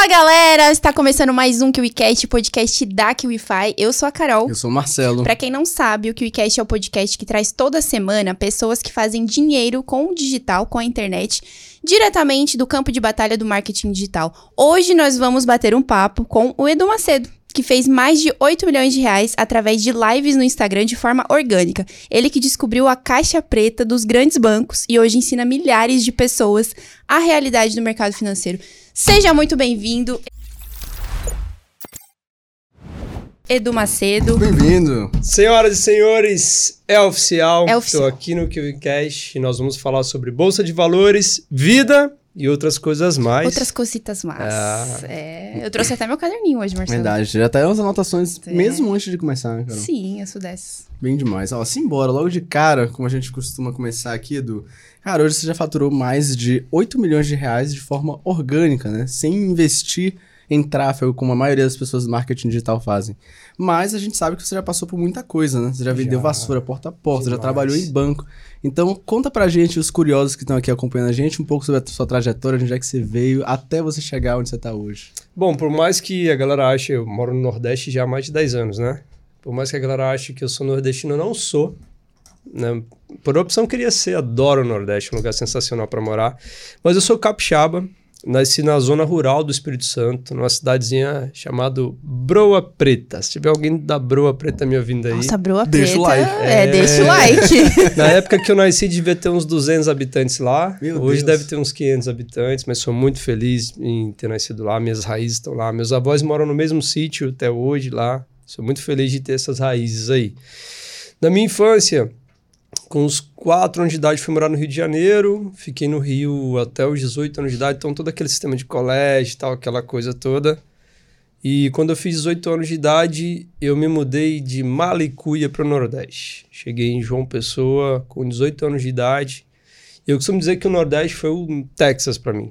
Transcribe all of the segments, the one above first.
Fala galera, está começando mais um KiwiCast, podcast da KiwiFi. Eu sou a Carol. Eu sou o Marcelo. Para quem não sabe, o KiwiCast é o podcast que traz toda semana pessoas que fazem dinheiro com o digital, com a internet, diretamente do campo de batalha do marketing digital. Hoje nós vamos bater um papo com o Edu Macedo que fez mais de 8 milhões de reais através de lives no Instagram de forma orgânica. Ele que descobriu a caixa preta dos grandes bancos e hoje ensina milhares de pessoas a realidade do mercado financeiro. Seja muito bem-vindo. Edu Macedo. Bem-vindo. Senhoras e senhores, é oficial. É oficial. Estou aqui no KiwiCast e nós vamos falar sobre Bolsa de Valores, vida e outras coisas mais. Outras cositas mais. Ah. É, eu trouxe até meu caderninho hoje, Marcelo. Verdade, já tá as anotações é. mesmo antes de começar, né, Carol? Sim, eu sou dessas. Bem demais. Ó, simbora, logo de cara, como a gente costuma começar aqui, Edu. Cara, hoje você já faturou mais de 8 milhões de reais de forma orgânica, né? Sem investir em tráfego, como a maioria das pessoas do marketing digital fazem. Mas a gente sabe que você já passou por muita coisa, né? Você já vendeu já. vassoura porta a porta, já trabalhou em banco. Então, conta pra gente, os curiosos que estão aqui acompanhando a gente, um pouco sobre a sua trajetória, onde é que você veio, até você chegar onde você tá hoje. Bom, por mais que a galera ache, eu moro no Nordeste já há mais de 10 anos, né? Por mais que a galera ache que eu sou nordestino, eu não sou. Né? Por opção, queria ser, adoro o Nordeste, um lugar sensacional para morar. Mas eu sou capixaba, Nasci na zona rural do Espírito Santo, numa cidadezinha chamada Broa Preta. Se tiver alguém da Broa Preta me ouvindo aí... Nossa, Broa deixa Preta... o like. É, é, deixa o like. na época que eu nasci, devia ter uns 200 habitantes lá. Meu Hoje Deus. deve ter uns 500 habitantes, mas sou muito feliz em ter nascido lá. Minhas raízes estão lá. Meus avós moram no mesmo sítio até hoje lá. Sou muito feliz de ter essas raízes aí. Na minha infância, com os 4 anos de idade fui morar no Rio de Janeiro, fiquei no Rio até os 18 anos de idade, então todo aquele sistema de colégio e tal, aquela coisa toda. E quando eu fiz 18 anos de idade, eu me mudei de Malicuia para o Nordeste. Cheguei em João Pessoa com 18 anos de idade. E eu costumo dizer que o Nordeste foi o Texas para mim.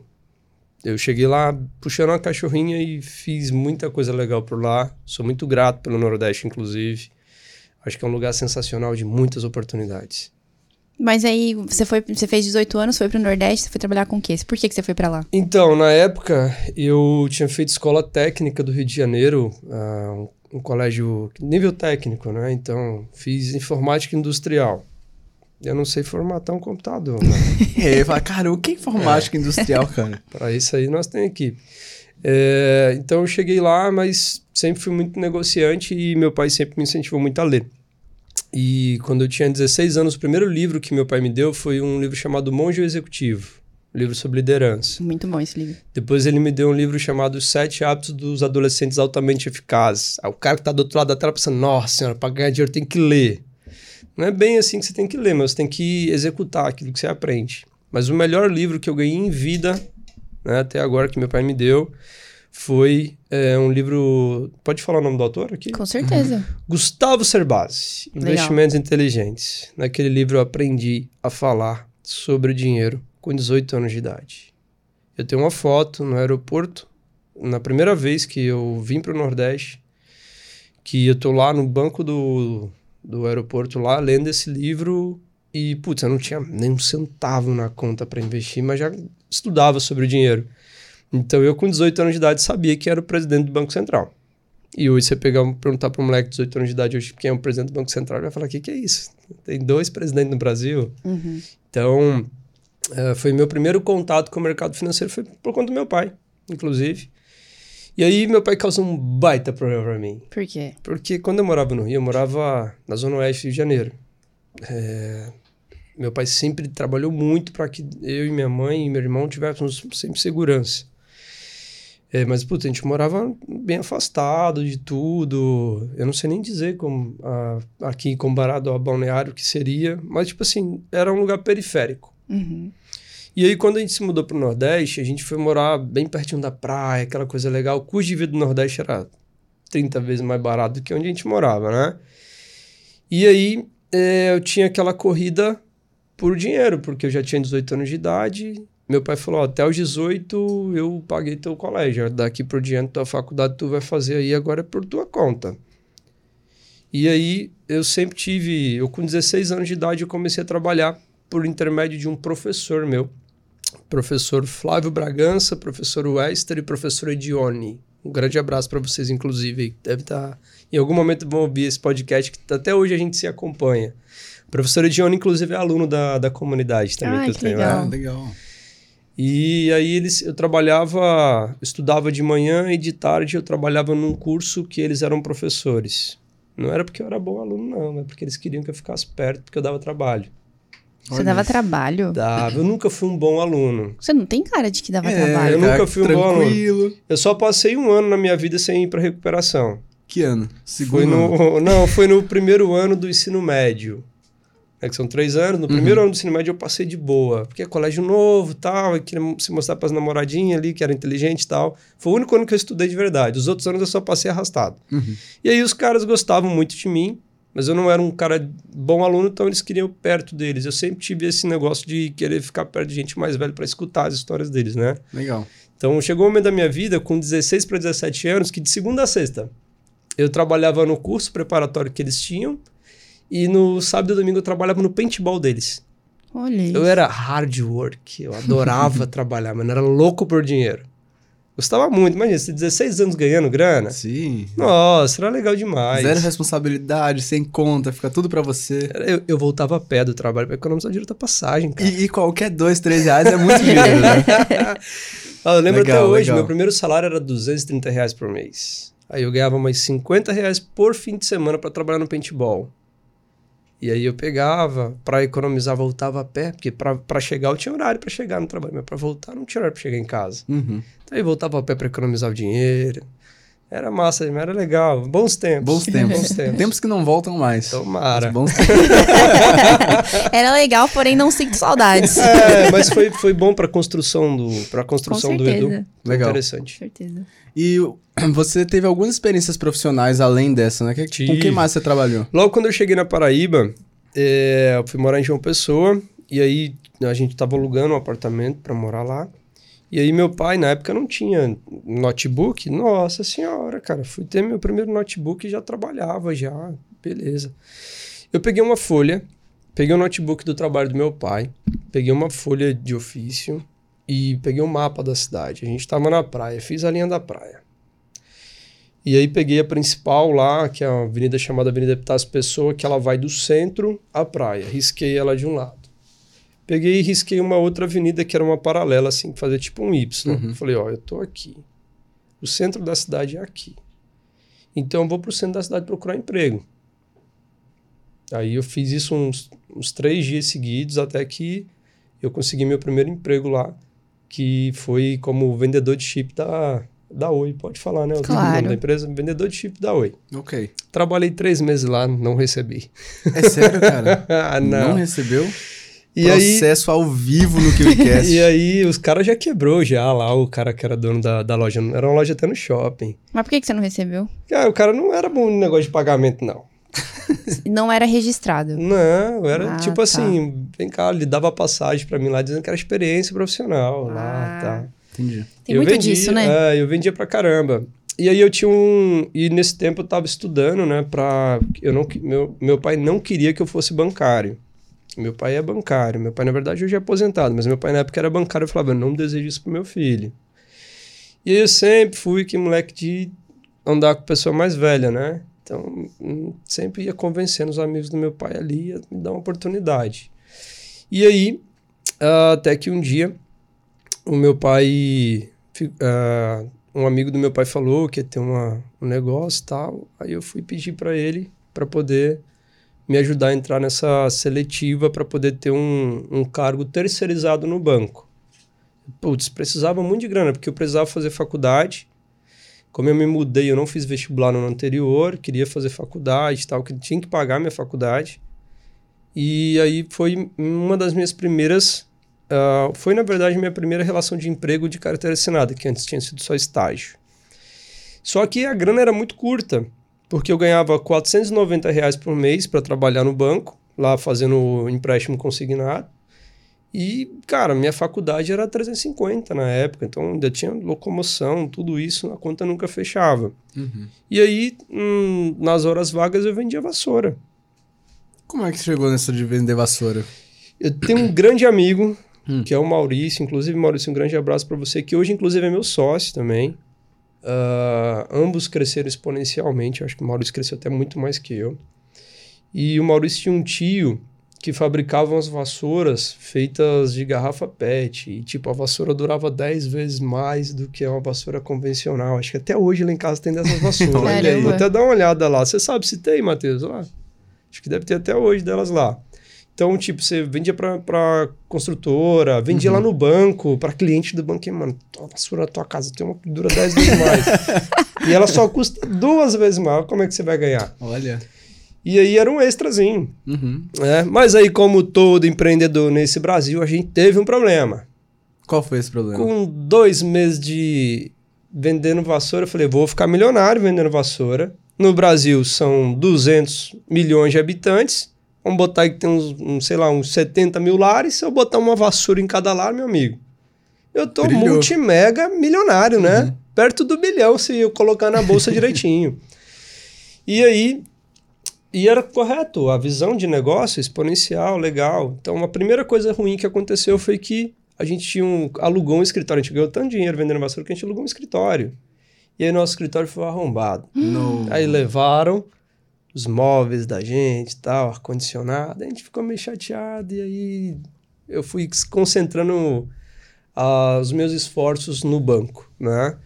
Eu cheguei lá puxando uma cachorrinha e fiz muita coisa legal por lá. Sou muito grato pelo Nordeste, inclusive. Acho que é um lugar sensacional de muitas oportunidades. Mas aí você foi, você fez 18 anos, foi para o Nordeste, você foi trabalhar com o quê? Por que, que você foi para lá? Então, na época, eu tinha feito escola técnica do Rio de Janeiro, uh, um, um, colégio nível técnico, né? Então, fiz informática industrial. Eu não sei formatar um computador. Né? é, eu falo, cara, o que é informática é. industrial, cara? para isso aí nós temos equipe. É, então eu cheguei lá, mas sempre fui muito negociante e meu pai sempre me incentivou muito a ler. E quando eu tinha 16 anos, o primeiro livro que meu pai me deu foi um livro chamado Monge Executivo, um livro sobre liderança. Muito bom esse livro. Depois ele me deu um livro chamado Sete Hábitos dos Adolescentes Altamente Eficazes. Aí o cara que está do outro lado da tela pensando, nossa senhora, para ganhar dinheiro tem que ler. Não é bem assim que você tem que ler, mas você tem que executar aquilo que você aprende. Mas o melhor livro que eu ganhei em vida, né, até agora que meu pai me deu, foi é, um livro. Pode falar o nome do autor aqui? Com certeza. Uhum. Gustavo Cerbasi, Investimentos Legal. Inteligentes. Naquele livro eu aprendi a falar sobre dinheiro com 18 anos de idade. Eu tenho uma foto no aeroporto, na primeira vez que eu vim para o Nordeste, que eu tô lá no banco do, do aeroporto, lá lendo esse livro. E, putz, eu não tinha nem um centavo na conta para investir, mas já estudava sobre o dinheiro. Então eu, com 18 anos de idade, sabia que era o presidente do Banco Central. E hoje você pegar, perguntar para um moleque de 18 anos de idade hoje quem é o presidente do Banco Central, ele vai falar: o que, que é isso? Tem dois presidentes no Brasil. Uhum. Então, uh, foi meu primeiro contato com o mercado financeiro, foi por conta do meu pai, inclusive. E aí meu pai causou um baita problema para mim. Por quê? Porque quando eu morava no Rio, eu morava na Zona Oeste do Rio de Janeiro. É, meu pai sempre trabalhou muito para que eu e minha mãe e meu irmão tivéssemos sempre segurança. É, mas, puta, a gente morava bem afastado de tudo. Eu não sei nem dizer como a, aqui comparado ao balneário que seria, mas, tipo assim, era um lugar periférico. Uhum. E aí, quando a gente se mudou para o Nordeste, a gente foi morar bem pertinho da praia, aquela coisa legal. O custo de vida do Nordeste era 30 vezes mais barato do que onde a gente morava, né? E aí, é, eu tinha aquela corrida por dinheiro, porque eu já tinha 18 anos de idade meu pai falou, até os 18 eu paguei teu colégio, daqui por diante tua faculdade tu vai fazer aí, agora é por tua conta. E aí eu sempre tive, eu com 16 anos de idade eu comecei a trabalhar por intermédio de um professor meu, professor Flávio Bragança, professor Wester e professor Edione. Um grande abraço para vocês, inclusive. Deve estar. Tá, em algum momento vão ouvir esse podcast que até hoje a gente se acompanha. O professor Edione, inclusive, é aluno da, da comunidade também ah, que eu que tenho. Legal. Ah, legal. E aí eles, eu trabalhava, estudava de manhã e de tarde eu trabalhava num curso que eles eram professores. Não era porque eu era bom aluno, não, é porque eles queriam que eu ficasse perto, porque eu dava trabalho. Você Olha dava isso. trabalho? Dava. Eu nunca fui um bom aluno. Você não tem cara de que dava É, trabalho. eu nunca fui um bom aluno. tranquilo. Eu só passei um ano na minha vida sem ir para recuperação. Que ano? Foi Segundo ano. no, não, foi no primeiro ano do ensino médio. É que são três anos. No primeiro ano do ensino médio eu passei de boa. Porque é colégio novo tal. Eu queria se mostrar para as namoradinhas ali, que era inteligente e tal. Foi o único ano que eu estudei de verdade. Os outros anos eu só passei arrastado. Uhum. E aí os caras gostavam muito de mim. Mas eu não era um cara bom aluno, então eles queriam perto deles. Eu sempre tive esse negócio de querer ficar perto de gente mais velha para escutar as histórias deles, né? Legal. Então chegou um momento da minha vida, com 16 para 17 anos, que de segunda a sexta eu trabalhava no curso preparatório que eles tinham e no sábado e domingo eu trabalhava no paintball deles. Olha isso. Eu era hard work, eu adorava trabalhar, mas era louco por dinheiro. Gostava muito, imagina, você 16 anos ganhando grana. Sim. Nossa, era legal demais. Zero responsabilidade, sem conta, fica tudo pra você. Eu, eu voltava a pé do trabalho para economizar dinheiro da passagem, cara. E, e qualquer dois, três reais é muito dinheiro, né? Ah, eu lembro Legal, até hoje, legal. meu primeiro salário era 230 reais por mês. Aí eu ganhava mais 50 reais por fim de semana para trabalhar no paintball. E aí eu pegava, para economizar, voltava a pé, porque para chegar eu tinha horário para chegar no trabalho, mas para voltar não tinha horário para chegar em casa. Uhum. Então aí voltava a pé para economizar o dinheiro. Era massa, mas era legal. Bons tempos. Bons tempos. Bons tempos. Tempos que não voltam mais. Tomara. Mas Bons tempos. Era legal, porém não sinto saudades. É, mas foi, foi bom para construção do para Com construção do Edu. Legal. Interessante. certeza. E você teve algumas experiências profissionais além dessa, né? Que, com Tive. quem mais você trabalhou? Logo quando eu cheguei na Paraíba, é, eu fui morar em João Pessoa, e aí a gente tava alugando um apartamento para morar lá. E aí meu pai, na época, não tinha notebook. Nossa senhora, cara, fui ter meu primeiro notebook e já trabalhava, já. Beleza. Eu peguei uma folha, peguei o notebook do trabalho do meu pai, peguei uma folha de ofício e peguei um mapa da cidade. A gente tava na praia, fiz a linha da praia. E aí peguei a principal lá, que é uma avenida chamada Avenida Epitácio Pessoa, que ela vai do centro à praia. Risquei ela de um lado. Peguei e risquei uma outra avenida que era uma paralela, assim, fazia tipo um Y. Uhum. Falei, ó, eu tô aqui. O centro da cidade é aqui. Então eu vou pro centro da cidade procurar emprego. Aí eu fiz isso uns, uns três dias seguidos até que eu consegui meu primeiro emprego lá, que foi como vendedor de chip da, da Oi. Pode falar, né? O Claro. nome da empresa, vendedor de chip da Oi. Ok. Trabalhei três meses lá, não recebi. É sério, cara? ah, não. não. recebeu? E aí, Processo ao vivo no QCast. e aí, os caras já quebrou já lá, o cara que era dono da, da loja. Era uma loja até no shopping. Mas por que, que você não recebeu? Cara, o cara não era bom no negócio de pagamento, não. Não era registrado. Não, era Ah, tipo tá. assim, vem cá, ele dava passagem pra mim lá dizendo que era experiência profissional lá, Ah. tá. Entendi. Tem Eu muito vendia, disso, né? É, eu vendia pra caramba. E aí eu tinha um. E nesse tempo eu tava estudando, né? Pra. Eu não, meu, meu pai não queria que eu fosse bancário. Meu pai é bancário. Meu pai, na verdade, hoje é aposentado, mas meu pai na época era bancário. Eu falava, eu não desejo isso pro meu filho. E eu sempre fui que moleque de andar com pessoa mais velha, né? Então, hum, sempre ia convencendo os amigos do meu pai ali a me dar uma oportunidade. E aí, ah, até que um dia, o meu pai ah, um amigo do meu pai falou que ia ter uma, um negócio e tal. Aí eu fui pedir para ele para poder me ajudar a entrar nessa seletiva para poder ter um, um cargo terceirizado no banco. Putz, precisava muito de grana, porque eu precisava fazer faculdade. Como eu me mudei, eu não fiz vestibular no ano anterior, queria fazer faculdade e tal, que tinha que pagar minha faculdade. E aí foi uma das minhas primeiras ah, foi, na verdade, minha primeira relação de emprego de carteira assinada, que antes tinha sido só estágio. Só que a grana era muito curta, porque eu ganhava 490 reais por mês para trabalhar no banco, lá fazendo empréstimo consignado. E, cara, minha faculdade era 350 na época, então ainda tinha locomoção, tudo isso, a conta nunca fechava. Uhum. E aí, hum, nas horas vagas, eu vendia vassoura. Como é que você chegou nessa de vender vassoura? Eu tenho um grande amigo hum. que é o Maurício. Inclusive, Maurício, um grande abraço para você, que hoje, inclusive, é meu sócio também. Uh, ambos cresceram exponencialmente. Eu acho que o Maurício cresceu até muito mais que eu. E o Maurício tinha um tio que fabricava umas vassouras feitas de garrafa PET. E, tipo, a vassoura durava 10 vezes mais do que uma vassoura convencional. Acho que até hoje lá em casa tem dessas vassouras. Olha aí. Vou até dar uma olhada lá. Você sabe se tem, Matheus? Lá. Acho que deve ter até hoje delas lá. Então, tipo, você vendia pra, pra construtora, vendia uhum. lá no banco, pra cliente do banco, e, mano, a vassoura da tua casa tem uma que dura 10 vezes mais. e ela só custa duas vezes mais. Como é que você vai ganhar? Olha. E aí era um extrazinho. Uhum. Né? Mas aí, como todo empreendedor nesse Brasil, a gente teve um problema. Qual foi esse problema? Com dois meses de vendendo vassoura, eu falei, vou ficar milionário vendendo vassoura. No Brasil são 200 milhões de habitantes. Vamos botar aí que tem uns, sei lá, uns 70 mil lares. Se eu botar uma vassoura em cada lar, meu amigo, eu tô multi multimega milionário, né? Uhum. Perto do bilhão se eu colocar na bolsa direitinho. E aí, e era correto, a visão de negócio exponencial, legal. Então, a primeira coisa ruim que aconteceu foi que a gente tinha um, alugou um escritório. A gente ganhou tanto dinheiro vendendo vassoura que a gente alugou um escritório. E aí nosso escritório foi arrombado. Não. Aí levaram os móveis da gente tal, ar-condicionado. A gente ficou meio chateado e aí eu fui concentrando uh, os meus esforços no banco, né?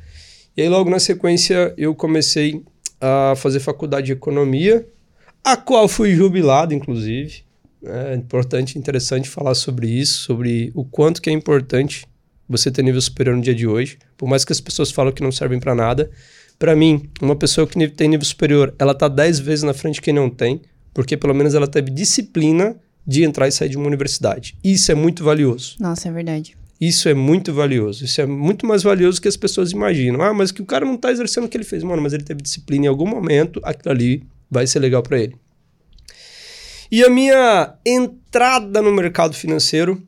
E aí logo na sequência eu comecei a fazer faculdade de economia a qual fui jubilado, inclusive. É importante, interessante falar sobre isso, sobre o quanto que é importante você ter nível superior no dia de hoje. Por mais que as pessoas falam que não servem para nada, para mim, uma pessoa que tem nível superior, ela tá 10 vezes na frente de quem não tem, porque pelo menos ela teve disciplina de entrar e sair de uma universidade. Isso é muito valioso. Nossa, é verdade. Isso é muito valioso. Isso é muito mais valioso que as pessoas imaginam. Ah, mas que o cara não tá exercendo o que ele fez. Mano, mas ele teve disciplina em algum momento, aquilo ali vai ser legal para ele. E a minha entrada no mercado financeiro,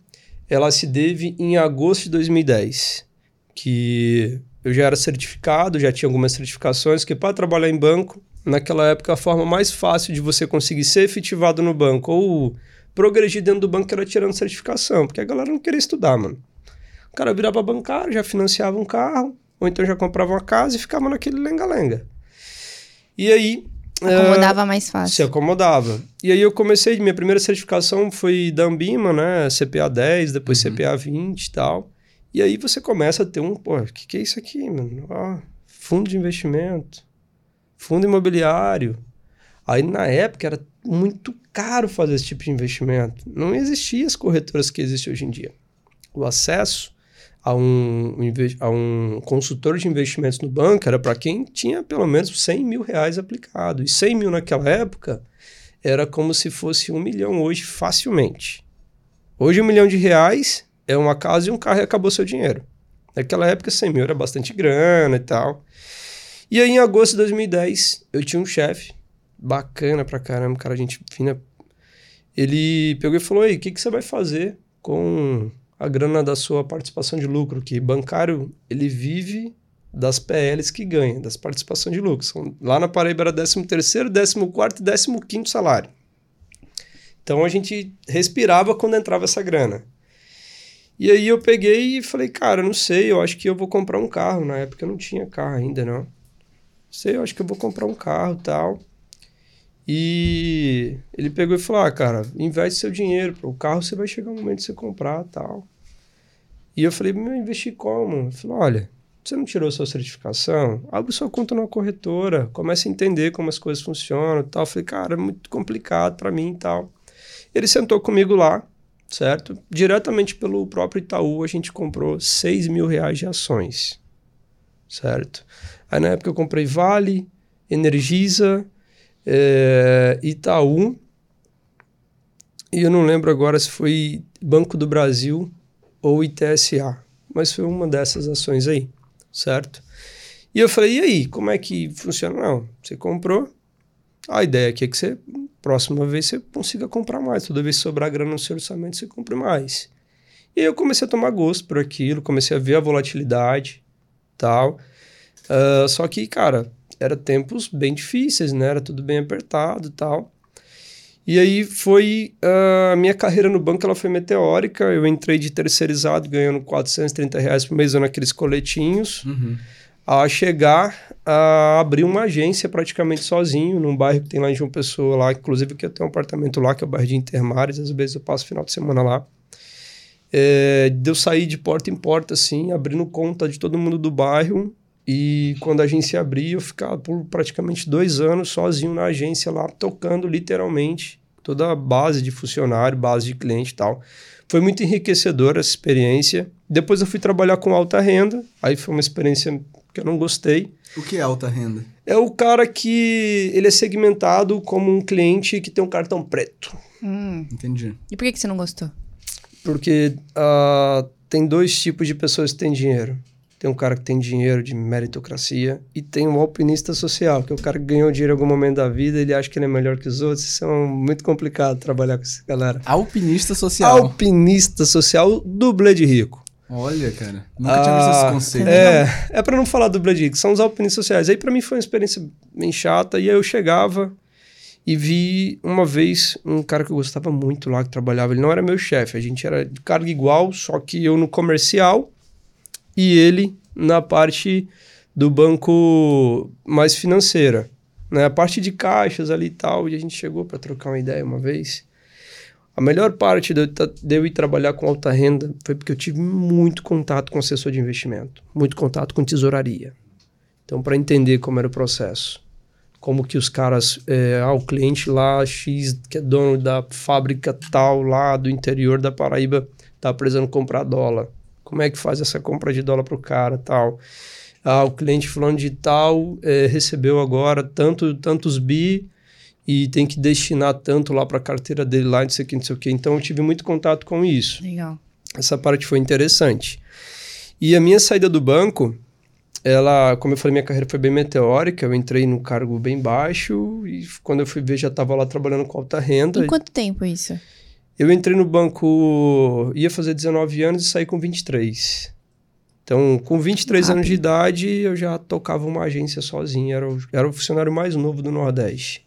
ela se deve em agosto de 2010, que eu já era certificado, já tinha algumas certificações, que para trabalhar em banco, naquela época a forma mais fácil de você conseguir ser efetivado no banco ou progredir dentro do banco era tirando certificação, porque a galera não queria estudar, mano. O cara virava bancário, já financiava um carro, ou então já comprava uma casa e ficava naquele lenga-lenga. E aí, Acomodava uh, mais fácil. Se acomodava. E aí eu comecei, minha primeira certificação foi da Ambima, né? CPA 10, depois uhum. CPA 20 e tal. E aí você começa a ter um, pô, o que, que é isso aqui, mano? Ah, fundo de investimento, fundo imobiliário. Aí na época era muito caro fazer esse tipo de investimento. Não existiam as corretoras que existem hoje em dia. O acesso a um, a um consultor de investimentos no banco era para quem tinha pelo menos 100 mil reais aplicado. E 100 mil naquela época era como se fosse um milhão hoje facilmente. Hoje um milhão de reais é uma casa e um carro e acabou seu dinheiro. Naquela época 100 mil era bastante grana e tal. E aí em agosto de 2010 eu tinha um chefe bacana pra caramba, cara, gente fina. Ele pegou e falou, aí, o que, que você vai fazer com a grana da sua participação de lucro, que bancário ele vive das PLs que ganha, das participações de lucro. São, lá na Paraíba era 13 terceiro, 14 quarto e 15 quinto salário. Então a gente respirava quando entrava essa grana. E aí eu peguei e falei, cara, não sei, eu acho que eu vou comprar um carro. Na época eu não tinha carro ainda, não. Não sei, eu acho que eu vou comprar um carro tal. E ele pegou e falou: Ah, cara, investe seu dinheiro, o carro você vai chegar um momento de você comprar tal. E eu falei: Meu, investir como? Ele falou: Olha, você não tirou sua certificação? Abre sua conta numa corretora, comece a entender como as coisas funcionam tal. Eu falei: Cara, é muito complicado para mim e tal. Ele sentou comigo lá, certo? Diretamente pelo próprio Itaú, a gente comprou 6 mil reais de ações, certo? Aí na época eu comprei Vale, Energisa é, Itaú, e eu não lembro agora se foi Banco do Brasil ou ITSA, mas foi uma dessas ações aí, certo? E eu falei, e aí, como é que funciona? Não, você comprou, a ideia aqui é que você, próxima vez, você consiga comprar mais. Toda vez que sobrar grana no seu orçamento, você compre mais. E eu comecei a tomar gosto por aquilo, comecei a ver a volatilidade tal. Uh, só que, cara, era tempos bem difíceis, né? Era tudo bem apertado tal. E aí foi ah, a minha carreira no banco, ela foi meteórica. Eu entrei de terceirizado, ganhando 430 reais por mês, usando aqueles coletinhos, Uhum. a chegar a abrir uma agência praticamente sozinho, num bairro que tem lá em João Pessoa, lá, inclusive que eu tenho um apartamento lá, que é o bairro de Intermares, às vezes eu passo final de semana lá. É, sair de porta em porta, assim, abrindo conta de todo mundo do bairro. E quando a agência abria, eu ficava por praticamente dois anos sozinho na agência lá, tocando literalmente toda a base de funcionário, base de cliente e tal. Foi muito enriquecedora essa experiência. Depois eu fui trabalhar com alta renda, aí foi uma experiência que eu não gostei. O que é alta renda? É o cara que ele é segmentado como um cliente que tem um cartão preto. Hum. Entendi. E por que, que você não gostou? Porque ah, tem dois tipos de pessoas que têm dinheiro. Tem um cara que tem dinheiro de meritocracia e tem um alpinista social, que é o cara que ganhou dinheiro em algum momento da vida ele acha que ele é melhor que os outros. Isso é um- muito complicado trabalhar com essa galera. Alpinista social. Alpinista social, dublê de rico. Olha, cara. Nunca tinha visto esse Ah, conceito. É, é para não falar dublê de rico, são os alpinistas sociais. Aí para mim foi uma experiência bem chata. E aí eu chegava e vi uma vez um cara que eu gostava muito lá, que trabalhava. Ele não era meu chefe, a gente era de carga igual, só que eu no comercial e ele na parte do banco mais financeira. Né? A parte de caixas ali e tal. E a gente chegou para trocar uma ideia uma vez. A melhor parte de eu, ir trabalhar com alta renda foi porque eu tive muito contato com assessor de investimento, muito contato com tesouraria. Então, para entender como era o processo, como que os caras, é, ah, o cliente lá X, que é dono da fábrica tal lá do interior da Paraíba, tá precisando comprar dólar. Como é que faz essa compra de dólar para o cara tal? Ah, o cliente fulano de tal é, recebeu agora tanto, tantos bi e tem que destinar tanto lá para a carteira dele lá, não sei o que, não sei o que. Então eu tive muito contato com isso. Legal. Essa parte foi interessante. E a minha saída do banco, ela, como eu falei, minha carreira foi bem meteórica. Eu entrei num cargo bem baixo e quando eu fui ver já estava lá trabalhando com alta renda. Em quanto tempo isso? Eu entrei no banco, ia fazer 19 anos e saí com 23. Então, com 23 anos de idade, eu já tocava uma agência sozinho. Era o, era o funcionário mais novo do Nordeste.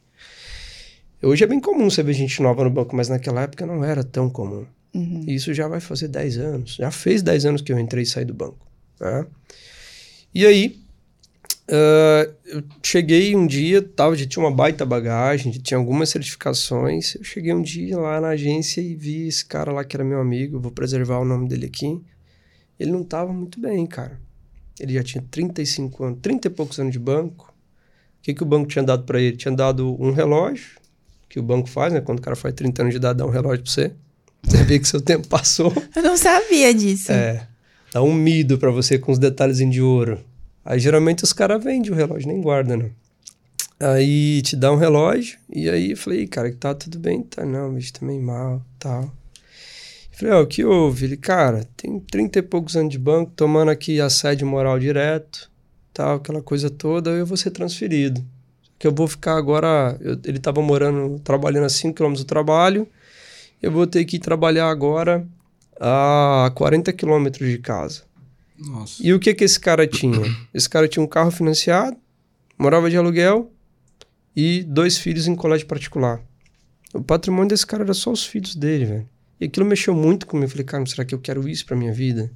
Hoje é bem comum você ver gente nova no banco, mas naquela época não era tão comum. Uhum. Isso já vai fazer 10 anos. Já fez 10 anos que eu entrei e saí do banco. né? E aí, ah, eu cheguei um dia, tava, já tinha uma baita bagagem, já tinha algumas certificações. Eu cheguei um dia lá na agência e vi esse cara lá que era meu amigo, vou preservar o nome dele aqui. Ele não tava muito bem, cara. Ele já tinha 35 anos, 30 e poucos anos de banco. O que, que o banco tinha dado para ele? Tinha dado um relógio, que o banco faz, né? Quando o cara faz 30 anos de idade, dá um relógio pra você. Você vê que seu tempo passou. Eu não sabia disso. É. Dá um mido pra você com os detalhes de ouro. Aí geralmente os caras vendem o relógio, nem guardam, né? Aí te dá um relógio, e aí eu falei, cara, que tá tudo bem? Tá, não, bicho, tá meio mal, tal. Eu falei, ó, o que houve? Ele, cara, tem 30 e poucos anos de banco, tomando aqui assédio moral direto, tal, aquela coisa toda, eu vou ser transferido. Que eu vou ficar agora, eu- ele tava morando, trabalhando a 5 km do trabalho, eu vou ter que trabalhar agora a 40 quilômetros de casa. Nossa. E o que que esse cara tinha? Esse cara tinha um carro financiado, morava de aluguel e dois filhos em colégio particular. O patrimônio desse cara era só os filhos dele, velho. E aquilo mexeu muito comigo. Eu falei, cara, será que eu quero isso pra minha vida?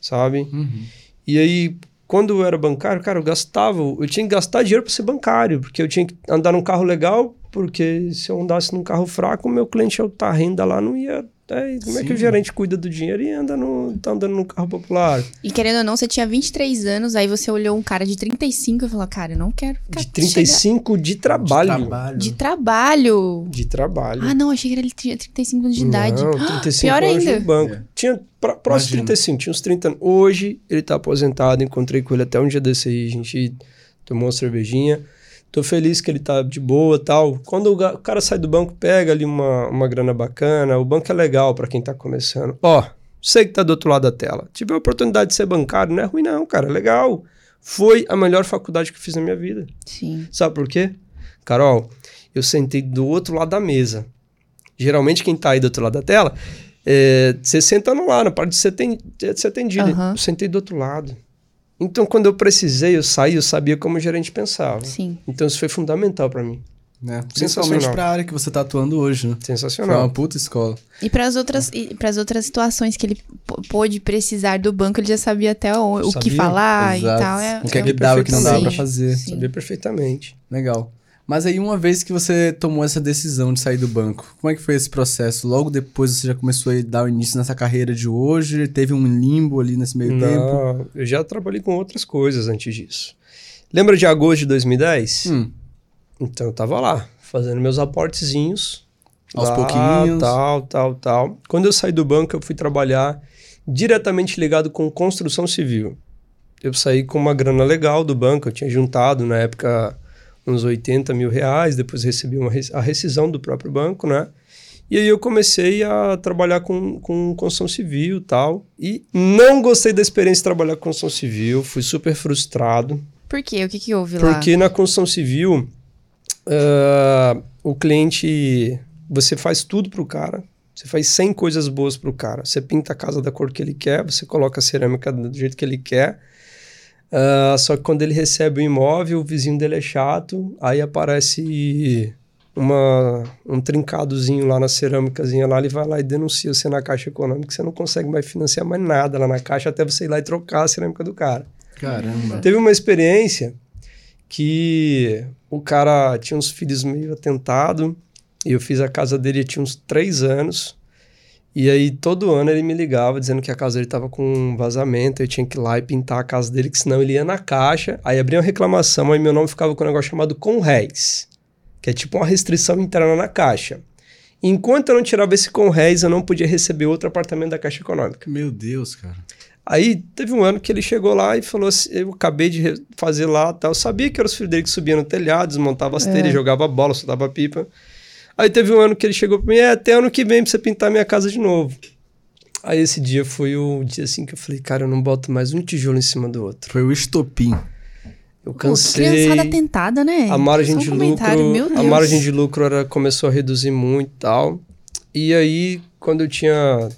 Sabe? Uhum. E aí, quando eu era bancário, cara, eu gastava, eu tinha que gastar dinheiro para ser bancário, porque eu tinha que andar num carro legal, porque se eu andasse num carro fraco, o meu cliente alta renda lá não ia. é, como é que o Sim. gerente cuida do dinheiro e anda no, tá andando num carro popular? E querendo ou não, você tinha 23 anos, aí você olhou um cara de 35 e falou, cara, eu não quero ficar De 35 de trabalho. De trabalho. De trabalho. De trabalho. Ah, não, achei que ele tinha 35 anos de idade. Não, 35 Pior anos ainda. no banco. É. Tinha pró- próximo Imagino. 35, tinha uns 30 anos. Hoje ele tá aposentado, encontrei com ele até um dia desse aí, a gente tomou uma cervejinha. Tô feliz que ele tá de boa tal. Quando o, cara sai do banco, pega ali uma, uma grana bacana. O banco é legal para quem tá começando. Ó, sei que tá do outro lado da tela. Tive a oportunidade de ser bancário, não é ruim não, cara, é legal. Foi a melhor faculdade que eu fiz na minha vida. Sim. Sabe por quê? Carol, eu sentei do outro lado da mesa. Geralmente quem tá aí do outro lado da tela, é, você sentando lá na parte de ser, de ser atendido. Aham. Eu sentei do outro lado. Então, quando eu precisei, eu saí, eu sabia como o gerente pensava. Sim. Então, isso foi fundamental para mim. Né? Principalmente Sensacional. pra área que você tá atuando hoje, né? Foi Sensacional. uma puta escola. E para as outras, para as outras situações que ele pôde precisar do banco, ele já sabia até o, o que falar Exato. e tal. É, o que é que dava o que não dava pra Sim. fazer. Sim. Sabia perfeitamente. Legal. Mas aí, uma vez que você tomou essa decisão de sair do banco, como é que foi esse processo? Logo depois você já começou a dar o início nessa carreira de hoje? Teve um limbo ali nesse meio tempo? Não, eu já trabalhei com outras coisas antes disso. Lembra de agosto de 2010? Hum, Então eu tava lá, fazendo meus aportezinhos. Aos lá, pouquinhos. Tal, tal, tal. Quando eu saí do banco, eu fui trabalhar diretamente ligado com construção civil. Eu saí com uma grana legal do banco, eu tinha juntado na época uns 80 mil reais, depois recebi uma, a rescisão do próprio banco, né? E aí eu comecei a trabalhar com, com construção civil e tal. E não gostei da experiência de trabalhar com construção civil, fui super frustrado. Por quê? O que, que houve lá? Porque na construção civil, ah, o cliente, você faz tudo pro cara, você faz 100 coisas boas pro cara. Você pinta a casa da cor que ele quer, você coloca a cerâmica do jeito que ele quer. Ah, só que quando ele recebe o imóvel, o vizinho dele é chato, aí aparece uma, um trincadozinho lá na cerâmicazinha lá, ele vai lá e denuncia você na Caixa Econômica, você não consegue mais financiar mais nada lá na Caixa até você ir lá e trocar a cerâmica do cara. caramba. Teve uma experiência que o cara tinha uns filhos meio atentado e eu fiz a casa dele, tinha uns três anos. E aí todo ano ele me ligava dizendo que a casa dele tava com um vazamento, eu tinha que ir lá e pintar a casa dele, que senão ele ia na caixa, aí abria uma reclamação, aí meu nome ficava com um negócio chamado Conréis, que é tipo uma restrição interna na caixa. Enquanto eu não tirava esse Conréis, eu não podia receber outro apartamento da Caixa Econômica. Meu Deus, cara. Aí teve um ano que ele chegou lá e falou assim: eu acabei de fazer lá tal. Eu sabia que eram os filhos dele que subiam no telhado, desmontava as telhas, jogava bola, soltava pipa. Aí teve um ano que ele chegou pra mim: é, até ano que vem pra você pintar minha casa de novo. Aí esse dia foi o dia assim que eu falei: cara, eu não boto mais um tijolo em cima do outro. Foi o estopim. Eu Pô, cansei. criançada tentada, né? A margem Só de lucro, a margem de lucro era, começou a reduzir muito e tal. E aí, quando eu tinha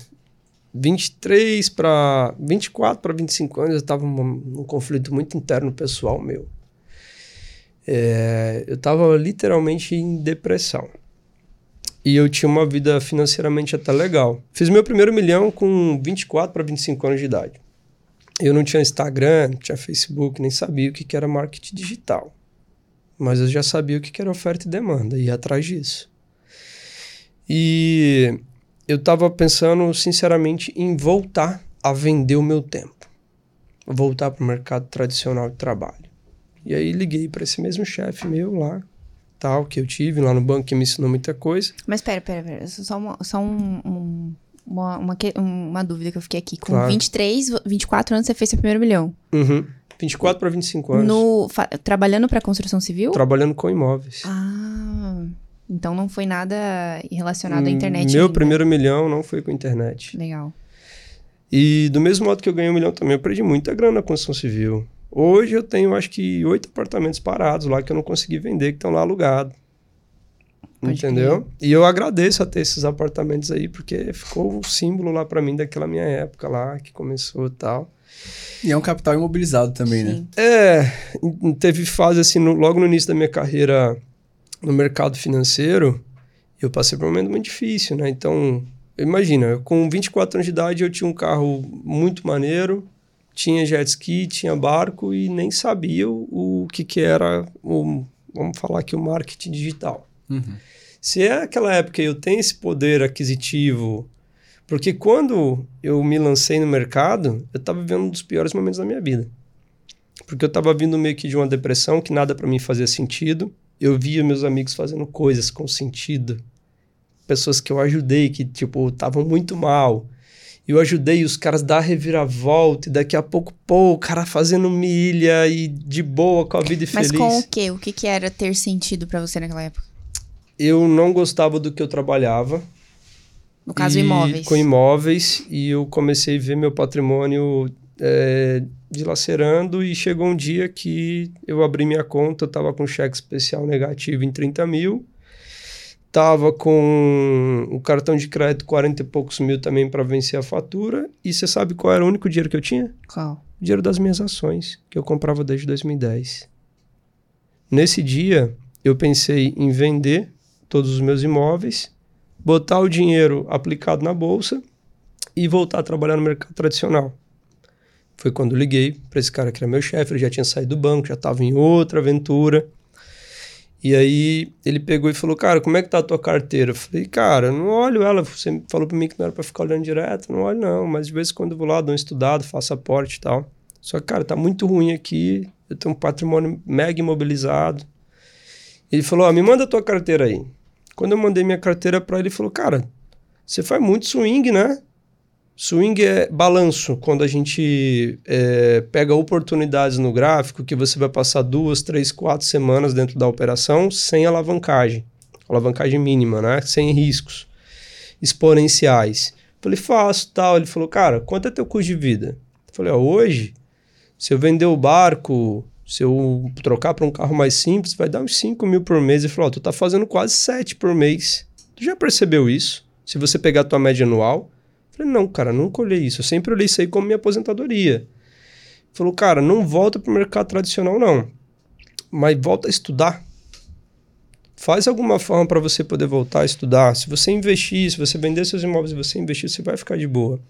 23 para 24 para 25 anos, eu estava num, num conflito muito interno pessoal meu. É, eu estava literalmente em depressão. E eu tinha uma vida financeiramente até legal. Fiz meu primeiro milhão com 24 para 25 anos de idade. Eu não tinha Instagram, não tinha Facebook, nem sabia o que era marketing digital. Mas eu já sabia o que que era oferta e demanda, e ia atrás disso. E eu estava pensando, sinceramente, em voltar a vender o meu tempo. Voltar para o mercado tradicional de trabalho. E aí liguei para esse mesmo chefe meu lá, tal, que eu tive lá no banco, que me ensinou muita coisa. Mas pera, pera, pera. Só uma, só um- um- uma, uma, uma dúvida que eu fiquei aqui. Com Claro. 23, 24 anos, você fez seu primeiro milhão. Uhum. 24 para 25 anos. No, trabalhando pra construção civil? Trabalhando com imóveis. Ah, então não foi nada relacionado à internet. Meu ainda. primeiro milhão não foi com internet. Legal. E do mesmo modo que eu ganhei um milhão também, eu perdi muita grana na construção civil. Hoje eu tenho, acho que, oito apartamentos parados lá que eu não consegui vender, que estão lá alugados. Entendeu? E eu agradeço a ter esses apartamentos aí, porque ficou um símbolo lá pra mim daquela minha época lá, que começou e tal. E é um capital imobilizado também, né? Sim. É, em- teve fase assim, no- logo no início da minha carreira no mercado financeiro, eu passei por um momento muito difícil, né? Então, imagina, com 24 anos de idade eu tinha um carro muito maneiro, tinha jet ski, tinha barco e nem sabia o, o que que era o, vamos falar aqui, o marketing digital. Uhum. Se é aquela época eu tenho esse poder aquisitivo, porque quando eu me lancei no mercado, eu estava vivendo um dos piores momentos da minha vida. Porque eu estava vindo meio que de uma depressão que nada para mim fazia sentido. Eu via meus amigos fazendo coisas com sentido. Pessoas que eu ajudei que, tipo, estavam muito mal. Eu ajudei os caras dar a reviravolta e daqui a pouco, pô, o cara fazendo milha e de boa com a vida e Mas feliz. com o quê? O que, que era ter sentido pra você naquela época? Eu não gostava do que eu trabalhava. No caso, E- imóveis. Com imóveis. E eu comecei a ver meu patrimônio é, dilacerando. E chegou um dia que eu abri minha conta, eu tava com um cheque especial negativo em 30 mil. Tava com o cartão de crédito 40 e poucos mil também para vencer a fatura. E você sabe qual era o único dinheiro que eu tinha? Qual? O dinheiro das minhas ações, que eu comprava desde 2010. Nesse dia, eu pensei em vender todos os meus imóveis, botar o dinheiro aplicado na bolsa e voltar a trabalhar no mercado tradicional. Foi quando liguei para esse cara que era meu chefe, ele já tinha saído do banco, já estava em outra aventura. E aí ele pegou e falou: Cara, como é que tá a tua carteira? Eu falei: Cara, não olho ela. Você falou para mim que não era para ficar olhando direto. Não olho, não. Mas de vez em quando eu vou lá, dou um estudado, faço aporte e tal. Só que, cara, tá muito ruim aqui. Eu tenho um patrimônio mega imobilizado. Ele falou: ah, Me manda a tua carteira aí. Quando eu mandei minha carteira para ele, ele falou: Cara, você faz muito swing, né? Swing é balanço, quando a gente é, pega oportunidades no gráfico que você vai passar duas, três, quatro semanas dentro da operação sem alavancagem, alavancagem mínima, né? Sem riscos exponenciais. Falei, faço tal. Ele falou, cara, quanto é teu custo de vida? Falei, ó, hoje, se eu vender o barco, se eu trocar para um carro mais simples, vai dar uns 5 mil por mês. Ele falou, ó, tu tá fazendo quase 7 por mês. Tu já percebeu isso? Se você pegar a tua média anual, Falei, não, cara, nunca olhei isso. Eu sempre olhei isso aí como minha aposentadoria. Falou, cara, não volta pro mercado tradicional, não. Mas volta a estudar. Faz alguma forma para você poder voltar a estudar. Se você investir, se você vender seus imóveis e você investir, você vai ficar de boa.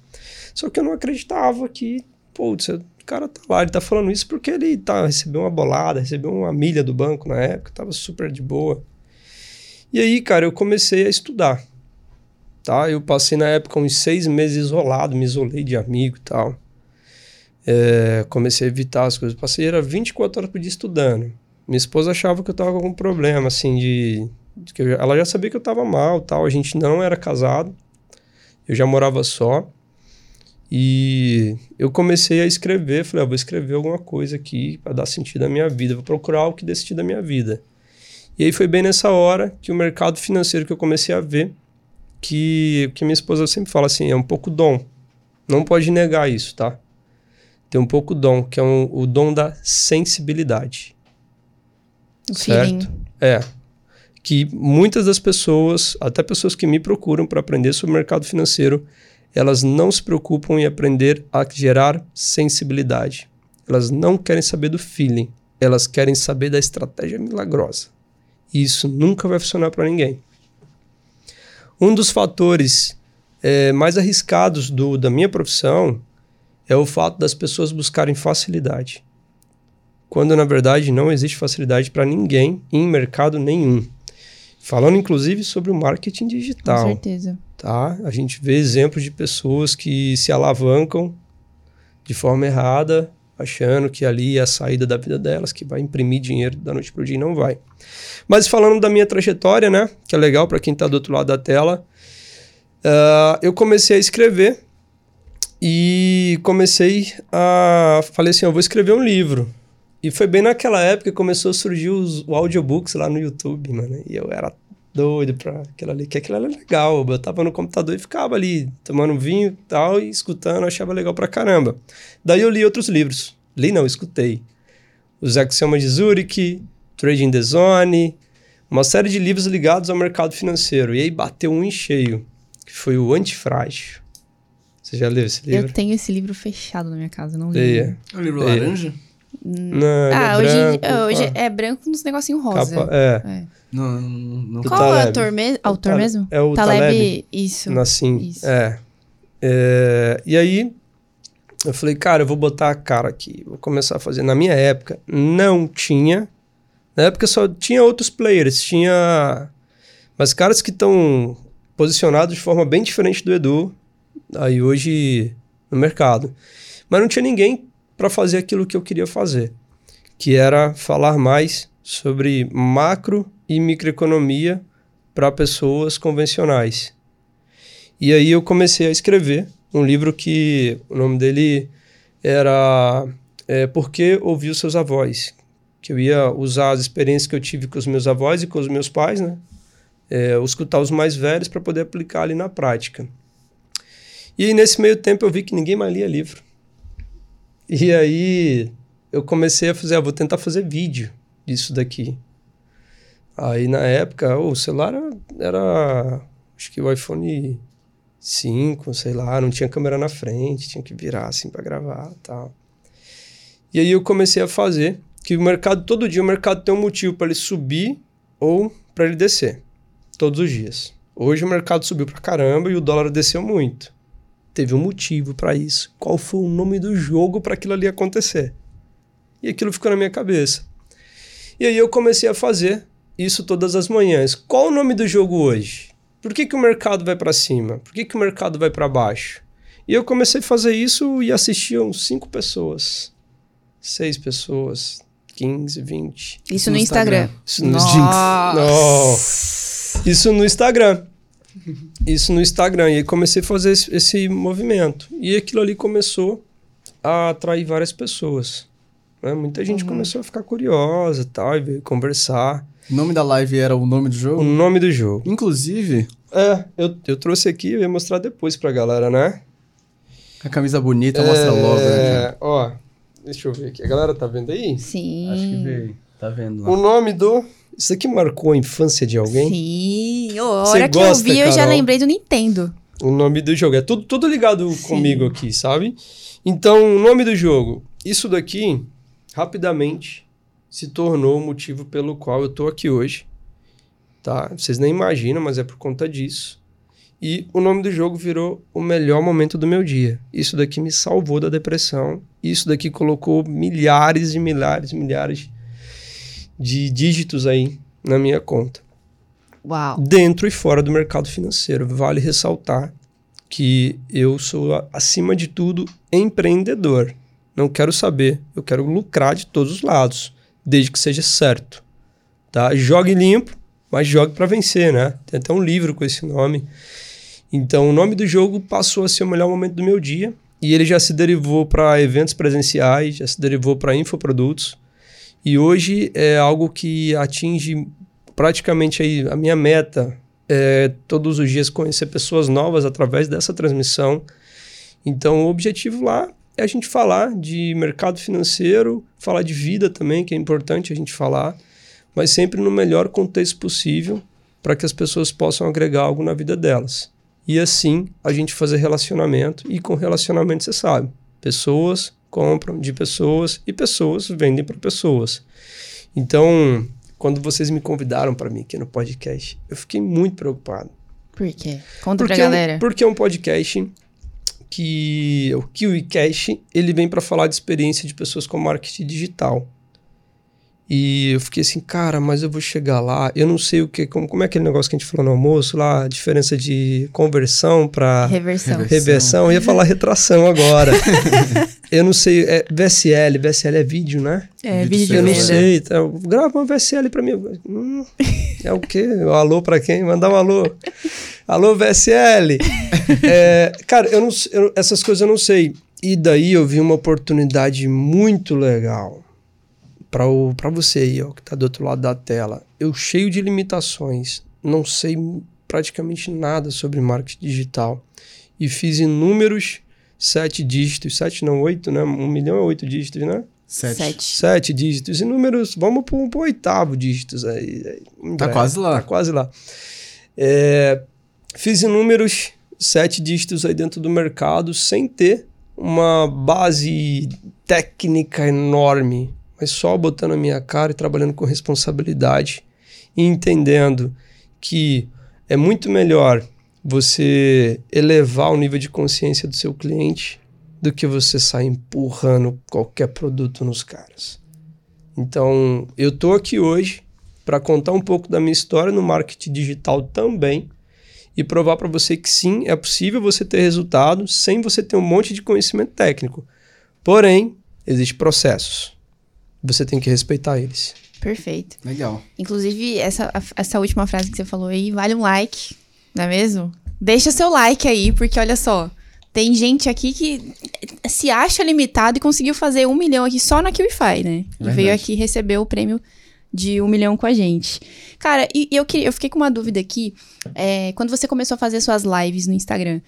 Só que eu não acreditava que, putz, o cara tá lá, ele tá falando isso porque ele tá, recebeu uma bolada, recebeu uma milha do banco na época, tava super de boa. E aí, cara, eu comecei a estudar tá? Eu passei na época uns seis meses isolado, me isolei de amigo e tal. É, comecei a evitar as coisas. Passei, era 24 horas por dia estudando. Minha esposa achava que eu tava com algum problema, assim, de... de que eu, ela já sabia que eu tava mal tal. A gente não era casado. Eu já morava só. E eu comecei a escrever, falei, ah, vou escrever alguma coisa aqui para dar sentido à minha vida, vou procurar algo que dê sentido à minha vida. E aí foi bem nessa hora que o mercado financeiro que eu comecei a ver que, que minha esposa sempre fala assim, é um pouco dom. Não pode negar isso, tá? Tem um pouco dom, que é um, o dom da sensibilidade. O certo? feeling. É. Que muitas das pessoas, até pessoas que me procuram para aprender sobre o mercado financeiro, elas não se preocupam em aprender a gerar sensibilidade. Elas não querem saber do feeling, elas querem saber da estratégia milagrosa. E isso nunca vai funcionar para ninguém. Um dos fatores é, mais arriscados do, da minha profissão é o fato das pessoas buscarem facilidade. Quando na verdade não existe facilidade para ninguém em mercado nenhum. Falando inclusive sobre o marketing digital. Com certeza. Tá? A gente vê exemplos de pessoas que se alavancam de forma errada, achando que ali é a saída da vida delas, que vai imprimir dinheiro da noite para o dia e não vai. Mas falando da minha trajetória, né, que é legal para quem está do outro lado da tela, uh, eu comecei a escrever e comecei a. Falei assim: eu vou escrever um livro. E foi bem naquela época que começou a surgir os, audiobooks lá no YouTube, mano. E eu era doido pra aquilo ali, que aquilo era legal. Eu botava no computador e ficava ali, tomando vinho e tal, e escutando, achava legal pra caramba. Daí eu li outros livros. Li não, escutei. Os Axiomas de Zurich, Trading the Zone, uma série de livros ligados ao mercado financeiro. E aí bateu um em cheio, que foi o Antifrágil. Você já leu esse livro? Eu tenho esse livro fechado na minha casa, não li. Leia. É o livro Leia. laranja? Não, Ah, ele hoje, é branco, hoje é branco com uns negocinhos rosa. Capa- é. É. Não, não, não. Qual é o autor, me autor Taleb. mesmo? É o Taleb. Taleb. Isso. Nassim. Isso. É. É, E aí, eu falei, cara, eu vou botar a cara aqui, vou começar a fazer. Na minha época, não tinha. Na época só tinha outros players, tinha. Mas caras que estão posicionados de forma bem diferente do Edu, aí hoje no mercado. Mas não tinha ninguém para fazer aquilo que eu queria fazer, que era falar mais sobre macro e microeconomia para pessoas convencionais. E aí eu comecei a escrever um livro que o nome dele era é, Por que ouvir seus avós? Que eu ia usar as experiências que eu tive com os meus avós e com os meus pais, né? É, escutar os mais velhos para poder aplicar ali na prática. E aí, nesse meio tempo eu vi que ninguém mais lia livro. E aí eu comecei a fazer, ah, vou tentar fazer vídeo disso daqui. Aí na época, o celular era, era acho que o iPhone 5, sei lá, não tinha câmera na frente, tinha que virar assim para gravar, tal. E aí eu comecei a fazer que o mercado todo dia o mercado tem um motivo para ele subir ou para ele descer, todos os dias. Hoje o mercado subiu pra caramba e o dólar desceu muito. Teve um motivo para isso. Qual foi o nome do jogo para aquilo ali acontecer? E aquilo ficou na minha cabeça. E aí eu comecei a fazer isso todas as manhãs. Qual o nome do jogo hoje? Por que, que o mercado vai para cima? Por que, que o mercado vai para baixo? E eu comecei a fazer isso e assistiam cinco pessoas, seis pessoas, 15, 20. Isso no Instagram. Isso no Nossa. Isso no Instagram. Isso no Instagram. E aí comecei a fazer esse, esse movimento. E aquilo ali começou a atrair várias pessoas. né? Muita gente Uhum. começou a ficar curiosa e tal, e veio conversar. O nome da live era o nome do O jogo? nome do jogo. Inclusive, É, eu, eu trouxe aqui, eu ia mostrar depois pra galera, né? a camisa bonita mostra logo, né? É, ó, deixa eu ver aqui. A galera tá vendo aí? Sim. Acho que veio. Tá vendo lá. O nome do. Isso aqui marcou a infância de alguém? Sim. Ô, a hora que eu gosta, vi, eu já Carol? lembrei do Nintendo. O nome do jogo. É tudo, tudo ligado Sim. comigo aqui, sabe? Então, o nome do jogo. Isso daqui, rapidamente, se tornou o motivo pelo qual eu tô aqui hoje. Tá? Vocês nem imaginam, mas é por conta disso. E o nome do jogo virou o melhor momento do meu dia. Isso daqui me salvou da depressão. Isso daqui colocou milhares e milhares e milhares de dígitos aí na minha conta Uau. dentro e fora do mercado financeiro. Vale ressaltar que eu sou, acima de tudo, empreendedor. Não quero saber, eu quero lucrar de todos os lados, desde que seja certo. Tá? Jogue limpo, mas jogue para vencer, né? Tem até um livro com esse nome. Então, o nome do jogo passou a ser o melhor momento do meu dia e ele já se derivou para eventos presenciais, já se derivou para infoprodutos. E hoje é algo que atinge praticamente aí a minha meta é todos os dias conhecer pessoas novas através dessa transmissão. Então, o objetivo lá é a gente falar de mercado financeiro, falar de vida também, que é importante a gente falar, mas sempre no melhor contexto possível para que as pessoas possam agregar algo na vida delas. E assim a gente fazer relacionamento, e com relacionamento você sabe, pessoas compram de pessoas e pessoas vendem para pessoas. Então, quando vocês me convidaram para mim aqui no podcast, eu fiquei muito preocupado. Por quê? Conta pra Porque, é um- galera. porque é um podcast que o KiwiCast, ele vem para falar de experiência de pessoas com marketing digital. E eu fiquei assim, cara, mas eu vou chegar lá, eu não sei o que, como, como é aquele negócio que a gente falou no almoço lá, a diferença de conversão para Reversão. Rever- reversão, eu ia falar retração agora. eu não sei, é VSL, VSL é vídeo, né? É, Vídeo vídeo de Eu não venda. sei, então, grava uma VSL pra mim. Hum, é o quê? Um alô pra quem? Mandar um alô. Alô, VSL! É, cara, eu não, eu- essas coisas eu não sei. E daí eu vi uma oportunidade muito legal pra o- pra você aí, ó, que tá do outro lado da tela. Eu cheio de limitações, não sei praticamente nada sobre marketing digital. E fiz inúmeros sete dígitos, sete não, oito, né? Um milhão é oito dígitos, né? Sete. Sete. Sete dígitos e números. Vamos pro, pro oitavo dígitos aí. Tá breve. quase lá. Tá quase lá. É, fiz inúmeros sete dígitos aí dentro do mercado sem ter uma base técnica enorme, mas só botando a minha cara e trabalhando com responsabilidade e entendendo que é muito melhor você elevar o nível de consciência do seu cliente do que você sair empurrando qualquer produto nos caras. Então, eu tô aqui hoje para contar um pouco da minha história no marketing digital também e provar para você que sim, é possível você ter resultado sem você ter um monte de conhecimento técnico. Porém, existem processos. Você tem que respeitar eles. Perfeito. Legal. Inclusive, essa, a- essa última frase que você falou aí, vale um like, não é mesmo? Deixa seu like aí, porque olha só, tem gente aqui que se acha limitado e conseguiu fazer um milhão aqui só na QIFI, né? E Verdade. veio aqui receber o prêmio de um milhão com a gente. Cara, e, e eu, queria, eu fiquei com uma dúvida aqui. é, quando você começou a fazer suas lives no Instagram,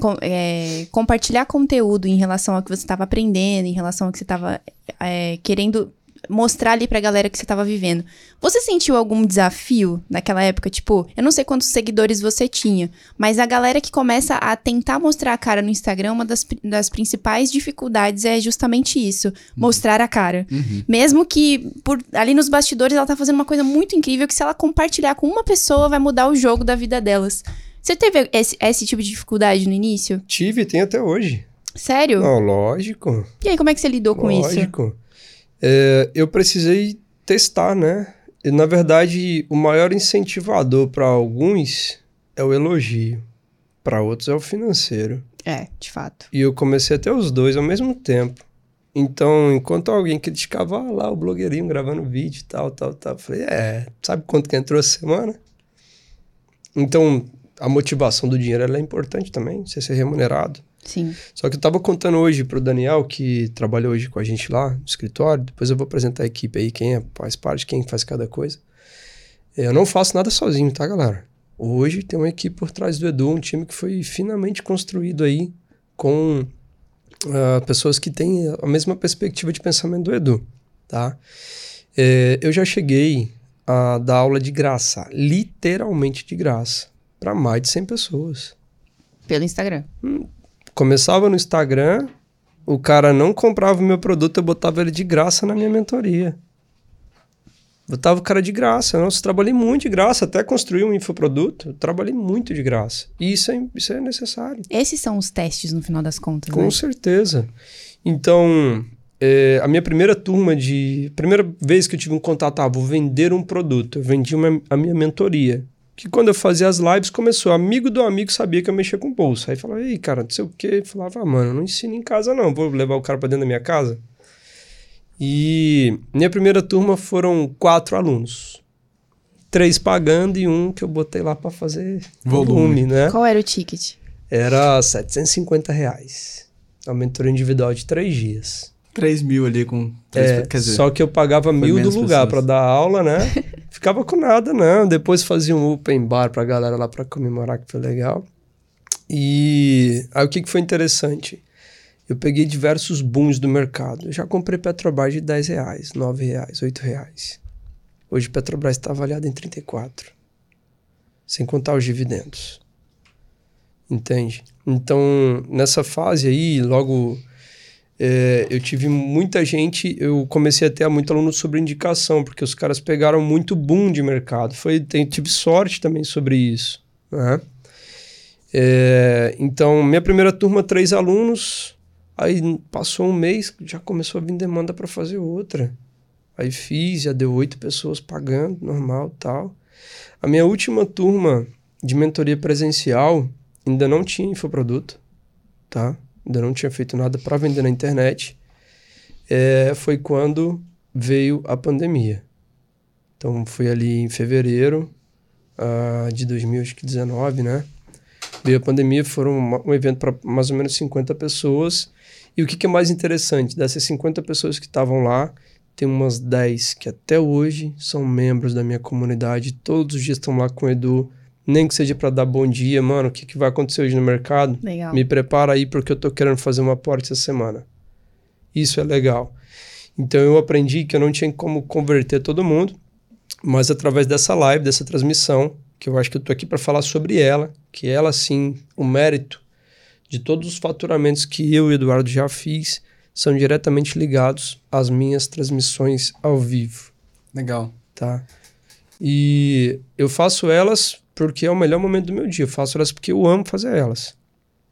com- é, compartilhar conteúdo em relação ao que você estava aprendendo, em relação ao que você estava querendo mostrar ali pra galera que você tava vivendo. Você sentiu algum desafio naquela época? Tipo, eu não sei quantos seguidores você tinha, mas a galera que começa a tentar mostrar a cara no Instagram, uma das, das principais dificuldades é justamente isso: mostrar a cara. Mesmo que por ali nos bastidores ela tá fazendo uma coisa muito incrível que se ela compartilhar com uma pessoa vai mudar o jogo da vida delas. Você teve esse, esse tipo de dificuldade no início? Tive tem até hoje. Sério? Não, lógico. E aí, como é que você lidou com isso? Lógico. É, eu precisei testar, né? E, na verdade, o maior incentivador para alguns é o elogio, para outros é o financeiro. É, de fato. E eu comecei a ter os dois ao mesmo tempo. Então, enquanto alguém criticava ah, lá o blogueirinho gravando vídeo e tal, tal, tal, eu falei, é, sabe quanto que entrou essa semana? Então, a motivação do dinheiro é importante também, você ser remunerado. Sim. Só que eu tava contando hoje pro Daniel, que trabalha hoje com a gente lá no escritório, depois eu vou apresentar a equipe aí, quem é, faz parte, quem faz cada coisa. Eu não faço nada sozinho, tá, galera? Hoje tem uma equipe por trás do Edu, um time que foi finamente construído aí com uh, pessoas que têm a mesma perspectiva de pensamento do Edu, tá? É, eu já cheguei a dar aula de graça, literalmente de graça, para mais de 100 pessoas. Pelo Instagram. Começava no Instagram, o cara não comprava o meu produto, eu botava ele de graça na minha mentoria. Botava o cara de graça. Nossa, eu trabalhei muito de graça, até construir um infoproduto, eu trabalhei muito de graça. E isso é, isso é necessário. Esses são os testes no final das contas, Com né? certeza. Então, é, a minha primeira turma de. Primeira vez que eu tive um contato, ah, vou vender um produto. Eu vendi uma, a minha mentoria. Que quando eu fazia as lives, começou. Amigo do amigo sabia que eu mexia com bolsa. Aí falava, ei, cara, não sei o quê. Eu falava, ah, mano, eu não ensino em casa, não. Vou levar o cara pra dentro da minha casa. E minha primeira turma foram quatro alunos. Três pagando e um que eu botei lá pra fazer Volume. volume, né? Qual era o ticket? Era 750 reais. Uma mentoria individual de três dias. 3 mil ali com. Três, É, quer dizer, só que eu pagava mil do lugar pra dar aula, né? Ficava com nada, não. Depois fazia um open bar pra galera lá pra comemorar, que foi legal. E aí o que, que foi interessante? Eu peguei diversos booms do mercado. Eu já comprei Petrobras de 10 reais, 9 reais, 8 reais. Hoje Petrobras está avaliada em 34. Sem contar os dividendos. Entende? Então, nessa fase aí, logo é, eu tive muita gente, eu comecei a ter muito aluno sobre indicação, porque os caras pegaram muito boom de mercado. Foi, tem, tive sorte também sobre isso. Né? É, então, minha primeira turma, três alunos. Aí passou um mês, já começou a vir demanda para fazer outra. Aí fiz, já deu oito pessoas pagando, normal tal. A minha última turma de mentoria presencial ainda não tinha infoproduto, tá? Ainda não tinha feito nada para vender na internet. É, foi quando veio a pandemia. Então foi ali em fevereiro ah, de 2019, né? Veio a pandemia, foram uma- um evento para mais ou menos 50 pessoas. E o que, que é mais interessante? Dessas 50 pessoas que estavam lá, tem umas 10 que até hoje são membros da minha comunidade. Todos os dias estão lá com o Edu. Nem que seja para dar bom dia, mano, o que, que vai acontecer hoje no mercado? Legal. Me prepara aí porque eu tô querendo fazer uma aporte essa semana. Isso é legal. Então eu aprendi que eu não tinha como converter todo mundo, mas através dessa live, dessa transmissão, que eu acho que eu tô aqui para falar sobre ela, que ela sim, o mérito de todos os faturamentos que eu e o Eduardo já fiz são diretamente ligados às minhas transmissões ao vivo Legal. tá? E eu faço elas porque é o melhor momento do meu dia. Eu faço elas porque eu amo fazer elas.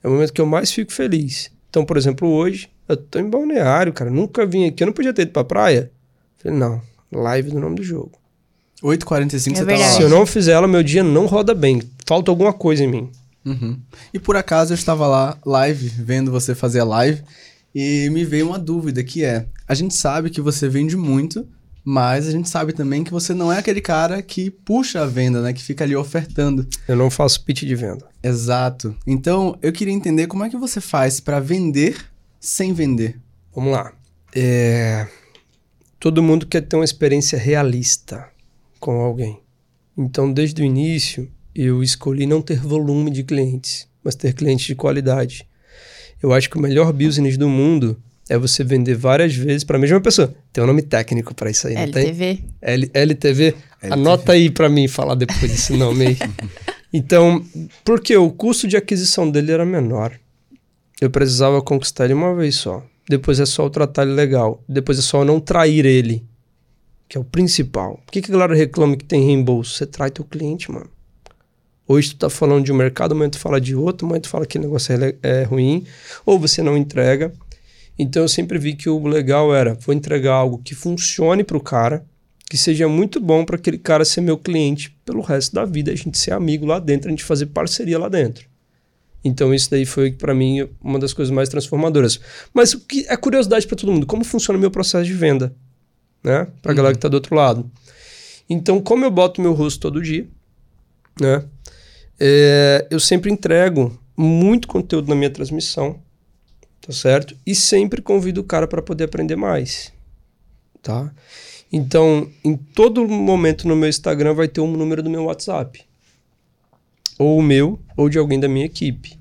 É o momento que eu mais fico feliz. Então, por exemplo, hoje eu tô em balneário, cara. Nunca vim aqui. Eu não podia ter ido pra praia. Falei, não, live do nome do jogo. 8h45 É você verdade. Se eu lá. não fizer ela, meu dia não roda bem. Falta alguma coisa em mim. Uhum. E por acaso eu estava lá, live, vendo você fazer a live, e me veio uma dúvida que é: a gente sabe que você vende muito, mas a gente sabe também que você não é aquele cara que puxa a venda, né? Que fica ali ofertando. Eu não faço pitch de venda. Exato. Então eu queria entender como é que você faz para vender sem vender. Vamos lá. É, Todo mundo quer ter uma experiência realista com alguém. Então, desde o início, eu escolhi não ter volume de clientes, mas ter clientes de qualidade. Eu acho que o melhor business do mundo é você vender várias vezes para a mesma pessoa. Tem um nome técnico para isso aí, não tem? LTV. L LTV. Anota aí para mim falar depois desse nome aí. Então, porque o custo de aquisição dele era menor. Eu precisava conquistar ele uma vez só. Depois é só eu tratar ele legal. Depois é só eu não trair ele. Que é o principal. Por que, que a galera reclama que tem reembolso? Você trai teu cliente, mano. Hoje tu tá falando de um mercado, amanhã tu fala de outro, amanhã tu fala que o negócio é, é ruim, ou você não entrega. Então eu sempre vi que o legal era, vou entregar algo que funcione para o cara, que seja muito bom para aquele cara ser meu cliente pelo resto da vida, a gente ser amigo lá dentro, a gente fazer parceria lá dentro. Então isso daí foi para mim uma das coisas mais transformadoras. Mas o que é curiosidade para todo mundo, como funciona o meu processo de venda, né? Para uhum. galera que tá do outro lado. Então, como eu boto meu rosto todo dia, né? É, eu sempre entrego muito conteúdo na minha transmissão, tá certo? E sempre convido o cara para poder aprender mais, tá? Então, em todo momento no meu Instagram vai ter um número do meu WhatsApp. Ou o meu, ou de alguém da minha equipe,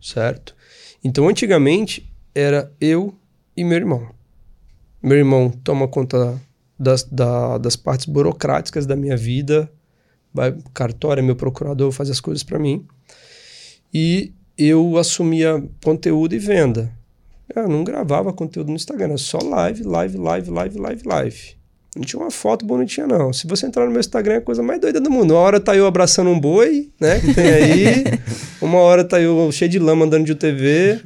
certo? Então, antigamente, era eu e meu irmão. Meu irmão toma conta das, da, das partes burocráticas da minha vida, vai cartório, é meu procurador, faz as coisas para mim. E eu assumia conteúdo e venda. Eu não gravava conteúdo no Instagram, era só live, live, live, live, live, live. Não tinha uma foto bonitinha, não. Se você entrar no meu Instagram, é a coisa mais doida do mundo. Uma hora tá eu abraçando um boi, né? Que tem aí. uma hora tá eu cheio de lama andando de UTV.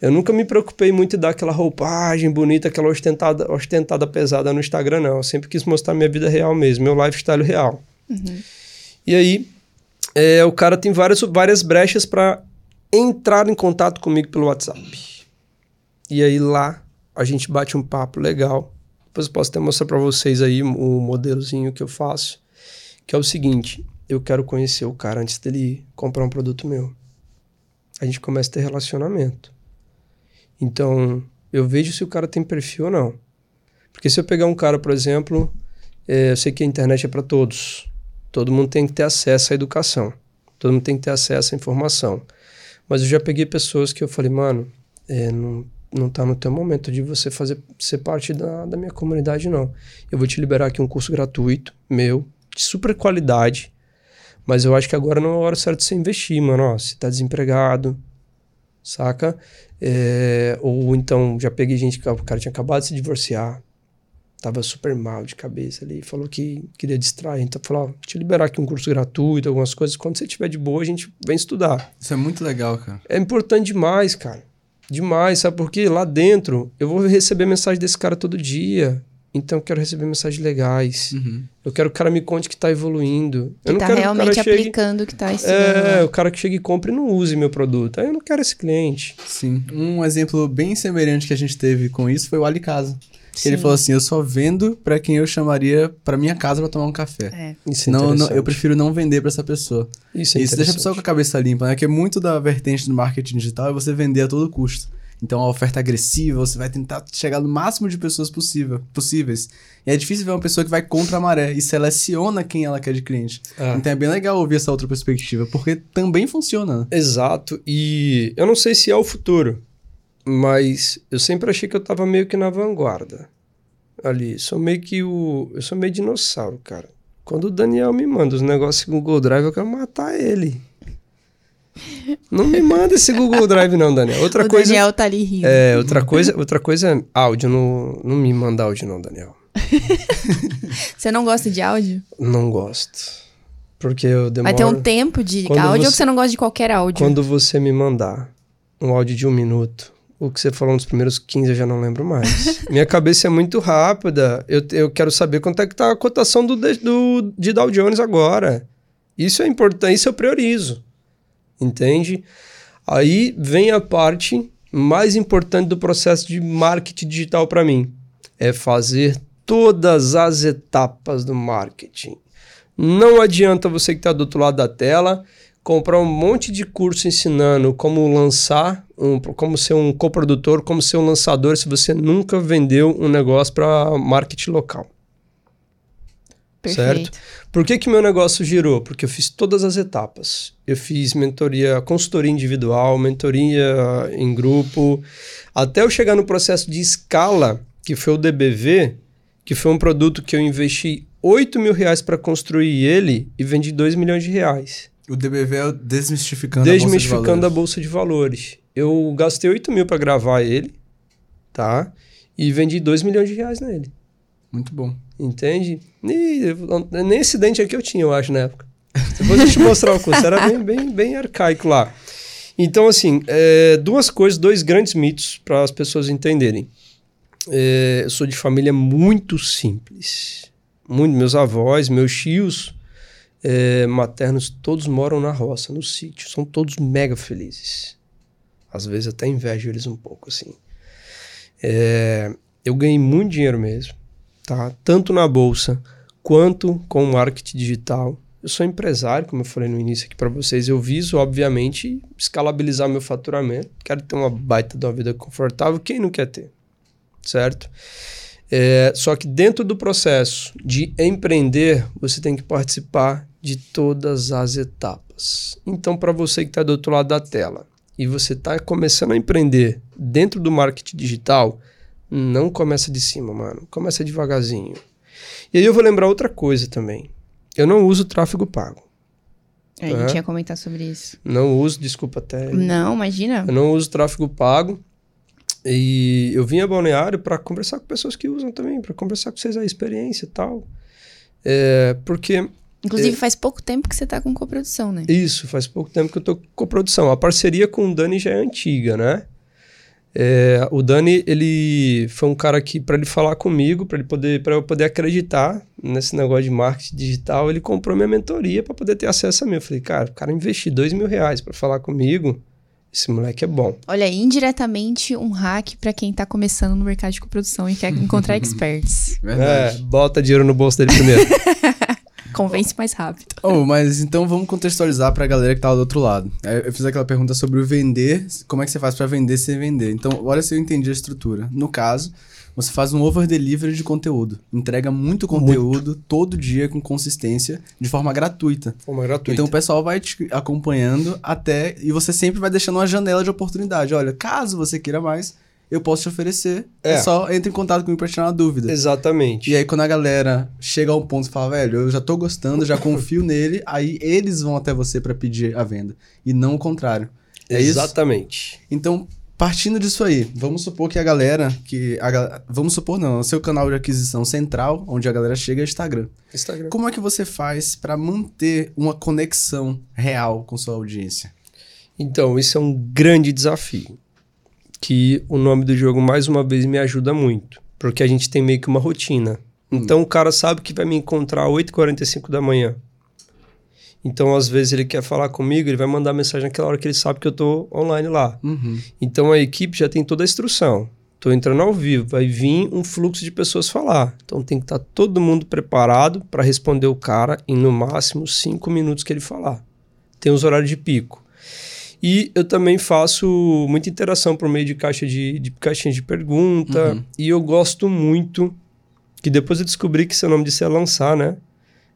Eu nunca me preocupei muito em dar aquela roupagem bonita, aquela ostentada, ostentada pesada no Instagram, não. Eu sempre quis mostrar minha vida real mesmo, meu lifestyle real. Uhum. E aí, é, o cara tem várias, várias brechas para entrar em contato comigo pelo WhatsApp. E aí lá a gente bate um papo legal. Depois eu posso até mostrar para vocês aí o modelozinho que eu faço, que é o seguinte: eu quero conhecer o cara antes dele comprar um produto meu. A gente começa a ter relacionamento. Então, eu vejo se o cara tem perfil ou não. Porque se eu pegar um cara, por exemplo, é, eu sei que a internet é para todos. Todo mundo tem que ter acesso à educação. Todo mundo tem que ter acesso à informação. Mas eu já peguei pessoas que eu falei, mano, é, não, não tá no teu momento de você fazer ser parte da, da minha comunidade, não. Eu vou te liberar aqui um curso gratuito, meu, de super qualidade. Mas eu acho que agora não é a hora certa de você investir, mano. Ó, você tá desempregado, saca? É, ou então já peguei gente que o cara tinha acabado de se divorciar, tava super mal de cabeça ali, falou que queria distrair, então falou, ó, te liberar aqui um curso gratuito, algumas coisas, quando você estiver de boa, a gente vem estudar. Isso é muito legal, cara. É importante demais, cara. Demais, sabe por quê? Lá dentro, eu vou receber mensagem desse cara todo dia. Então eu quero receber mensagens legais. Uhum. Eu quero que o cara me conte que está evoluindo. Que eu não tá quero realmente que o cara aplicando chegue... o que está estudando. É, o cara que chega e compra e não use meu produto. Aí eu não quero esse cliente. Sim. Um exemplo bem semelhante que a gente teve com isso foi o Ali Casa. Ele falou assim: eu só vendo para quem eu chamaria para minha casa para tomar um café. É. Isso é não, não, eu prefiro não vender para essa pessoa. Isso, é Isso deixa a pessoa com a cabeça limpa, né? Que é muito da vertente do marketing digital é você vender a todo custo. Então a oferta agressiva, você vai tentar chegar no máximo de pessoas possível, possíveis. E é difícil ver uma pessoa que vai contra a maré e seleciona quem ela quer de cliente. Ah. Então é bem legal ouvir essa outra perspectiva, porque também funciona. Né? Exato. E eu não sei se é o futuro, mas eu sempre achei que eu tava meio que na vanguarda. Ali, sou meio que o. Eu sou meio dinossauro, cara. Quando o Daniel me manda os negócios o Google Drive, eu quero matar ele. Não me manda esse Google Drive, não, Daniel. Outra o coisa. Daniel tá ali rindo. É, outra coisa, outra coisa é áudio. Não, não me manda áudio, não, Daniel. você não gosta de áudio? Não gosto. Porque eu demoro... Vai ter um tempo de quando áudio você... ou você não gosta de qualquer áudio? Quando você me mandar um áudio de um minuto, o que você falou nos primeiros 15 eu já não lembro mais. Minha cabeça é muito rápida. Eu, eu quero saber quanto é que tá a cotação do, do, de Dow Jones agora. Isso é importante, isso eu priorizo entende? Aí vem a parte mais importante do processo de marketing digital para mim, é fazer todas as etapas do marketing. Não adianta você que está do outro lado da tela comprar um monte de curso ensinando como lançar, um, como ser um coprodutor, como ser um lançador, se você nunca vendeu um negócio para marketing local. Perfeito. certo? Por que que meu negócio girou? Porque eu fiz todas as etapas. Eu fiz mentoria, consultoria individual, mentoria em grupo, até eu chegar no processo de escala, que foi o DBV, que foi um produto que eu investi 8 mil reais para construir ele e vendi 2 milhões de reais. O DBV é o Desmistificando, Desmistificando a Bolsa de valores. Eu gastei 8 mil para gravar ele, tá? E vendi 2 milhões de reais nele. Muito bom. Entende? E nem esse dente aqui eu tinha, eu acho, na época. Depois eu te mostrar o curso. Era bem, bem, bem arcaico lá. Então, assim, é, duas coisas, dois grandes mitos para as pessoas entenderem. É, eu sou de família muito simples. Muito, meus avós, meus tios é, maternos, todos moram na roça, no sítio. São todos mega felizes. Às vezes até invejo eles um pouco, assim. É, eu ganhei muito dinheiro mesmo tá? Tanto na bolsa quanto com o marketing digital. Eu sou empresário, como eu falei no início aqui para vocês. Eu viso, obviamente, escalabilizar meu faturamento. Quero ter uma baita de uma vida confortável. Quem não quer ter? Certo? É, só que dentro do processo de empreender, você tem que participar de todas as etapas. Então, para você que está do outro lado da tela e você está começando a empreender dentro do marketing digital, não começa de cima, mano. Começa devagarzinho. E aí eu vou lembrar outra coisa também. Eu não uso tráfego pago. A gente É. ia comentar sobre isso. Não uso, desculpa até. Não, imagina. Eu não uso tráfego pago. E eu vim a Balneário para conversar com pessoas que usam também, para conversar com vocês a experiência e tal. É, porque Inclusive, faz pouco tempo que você tá com coprodução, né? Isso, faz pouco tempo que eu tô com produção. A parceria com o Dani já é antiga, né? É, o Dani, ele foi um cara que, para ele falar comigo, para ele poder, para eu poder acreditar nesse negócio de marketing digital, ele comprou minha mentoria para poder ter acesso a mim. Eu falei, cara, o cara investiu dois mil reais para falar comigo, esse moleque é bom. Olha, indiretamente um hack pra quem tá começando no mercado de coprodução e quer encontrar experts. É, Verdade. bota dinheiro no bolso dele primeiro. Convence mais rápido. Oh, mas então vamos contextualizar pra galera que tá do outro lado. Aí Eu fiz aquela pergunta sobre o vender, como é que você faz pra vender sem vender. Então, olha se eu entendi a estrutura. No caso, você faz um over delivery de conteúdo. Entrega muito conteúdo todo dia com consistência, de forma gratuita. Forma gratuita. Então o pessoal vai te acompanhando até. E você sempre vai deixando uma janela de oportunidade. Olha, caso você queira mais, eu posso te oferecer. É, É. só entre em contato comigo pra tirar uma dúvida. Exatamente. E aí, quando a galera chega a um ponto e fala, velho, eu já tô gostando, já confio nele, aí eles vão até você pra pedir a venda. E não o contrário. É isso? Exatamente. Então, partindo disso aí, vamos supor que a galera, que a vamos supor não, o seu canal de aquisição central, onde a galera chega é o Instagram. Instagram. Como é que você faz pra manter uma conexão real com sua audiência? Então, isso é um grande desafio. Que o nome do jogo, mais uma vez, me ajuda muito. Porque a gente tem meio que uma rotina. Então, o cara sabe que vai me encontrar às 8h45 da manhã. Então, às vezes, ele quer falar comigo, ele vai mandar mensagem naquela hora que ele sabe que eu tô online lá. Uhum. Então, a equipe já tem toda a instrução. Tô entrando ao vivo, vai vir um fluxo de pessoas falar. Então, tem que estar todo mundo preparado para responder o cara em, no máximo, cinco minutos que ele falar. Tem os horários de pico. E eu também faço muita interação por meio de caixa de, de caixinhas de pergunta. Uhum. E eu gosto muito, que depois eu descobri que seu nome disso é lançar, né?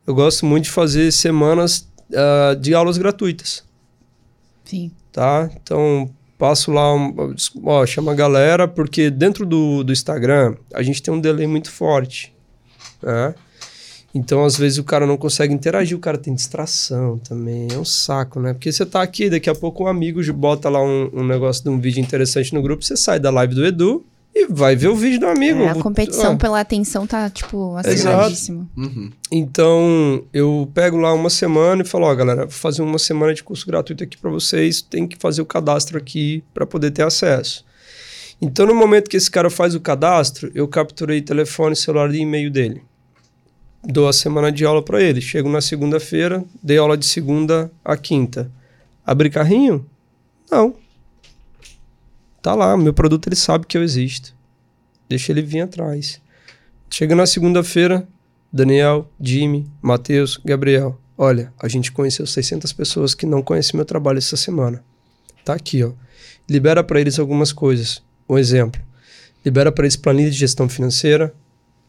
Eu gosto muito de fazer semanas ah, de aulas gratuitas Sim. tá? Então, passo lá, um, ó, chama a galera, porque dentro do, do Instagram a gente tem um delay muito forte, né? Então, às vezes o cara não consegue interagir, o cara tem distração também, é um saco, né? Porque você tá aqui, daqui a pouco um amigo bota lá um, um negócio de um vídeo interessante no grupo, você sai da live do Edu e vai ver o vídeo do amigo. É, a competição Ah. pela atenção tá, tipo, aceleradíssima. Uhum. Então, eu pego lá uma semana e falo, ó, galera, vou fazer uma semana de curso gratuito aqui para vocês, tem que fazer o cadastro aqui para poder ter acesso. Então, no momento que esse cara faz o cadastro, eu capturei telefone, celular e e-mail dele. Dou a semana de aula para ele. Chego na segunda-feira, dei aula de segunda a quinta. Abri carrinho? Não. Tá lá, meu produto ele sabe que eu existo. Deixa ele vir atrás. Chega na segunda-feira, Daniel, Jimmy, Matheus, Gabriel. Olha, a gente conheceu 600 pessoas que não conhecem meu trabalho essa semana. Tá aqui, ó. Libera para eles algumas coisas. Um exemplo. Libera para eles planilha de gestão financeira.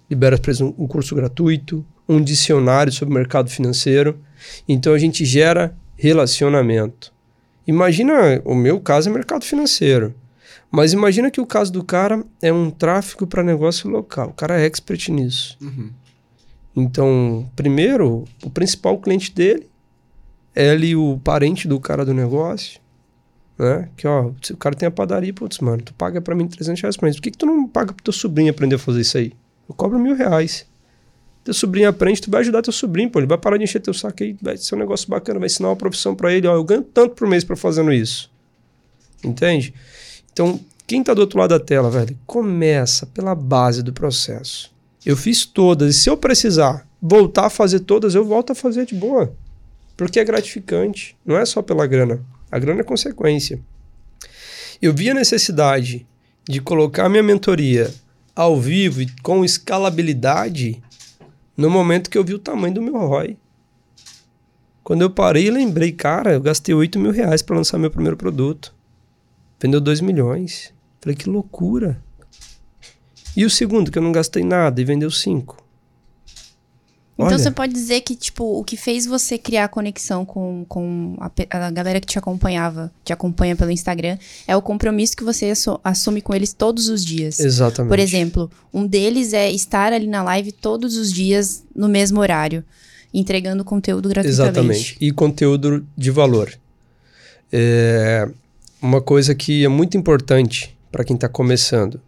Libera para eles um, um curso gratuito. um dicionário sobre o mercado financeiro. Então a gente gera relacionamento. Imagina, o meu caso é mercado financeiro. Mas imagina que o caso do cara é um tráfego para negócio local. O cara é expert nisso. Uhum. Então, primeiro, o principal cliente dele é ali o parente do cara do negócio. Né? Que, ó, o cara tem a padaria, putz, mano, tu paga pra mim 300 reais por mês. Por que, que tu não paga pro teu sobrinho aprender a fazer isso aí? Eu cobro mil reais. Teu sobrinho aprende, tu vai ajudar teu sobrinho, pô. Ele vai parar de encher teu saco aí, vai ser um negócio bacana, vai ensinar uma profissão para ele. Ó, eu ganho tanto por mês para fazendo isso. Entende? Então, quem tá do outro lado da tela, velho, começa pela base do processo. Eu fiz todas, e se eu precisar voltar a fazer todas, eu volto a fazer de boa. Porque é gratificante. Não é só pela grana. A grana é consequência. Eu vi a necessidade de colocar minha mentoria ao vivo e com escalabilidade no momento que eu vi o tamanho do meu ROI. Quando eu parei e lembrei, cara, eu gastei 8 mil reais para lançar meu primeiro produto. Vendeu 2 milhões. Falei, que loucura. E o segundo, que eu não gastei nada e vendeu 5. Então Olha. você pode dizer que, tipo, o que fez você criar a conexão com, com a, a galera que te acompanhava, te acompanha pelo Instagram, é o compromisso que você assu- assume com eles todos os dias. Exatamente. Por exemplo, um deles é estar ali na live todos os dias no mesmo horário, entregando conteúdo gratuitamente. Exatamente. E conteúdo de valor. É uma coisa que é muito importante para quem está começando.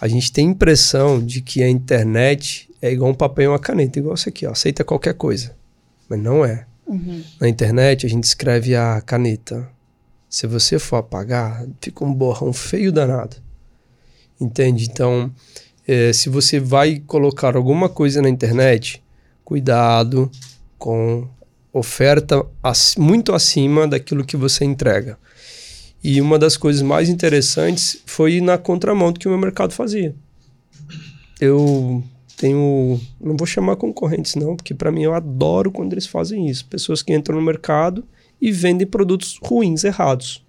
A gente tem a impressão de que a internet é igual um papel e uma caneta, igual isso aqui, ó, aceita qualquer coisa. Mas não é. Uhum. Na internet a gente escreve a caneta. Se você for apagar, fica um borrão feio danado. Entende? Então, eh, se você vai colocar alguma coisa na internet, cuidado com oferta ac- muito acima daquilo que você entrega. E uma das coisas mais interessantes foi na contramão do que o meu mercado fazia. Eu tenho, não vou chamar concorrentes não, porque para mim eu adoro quando eles fazem isso. Pessoas que entram no mercado e vendem produtos ruins, errados.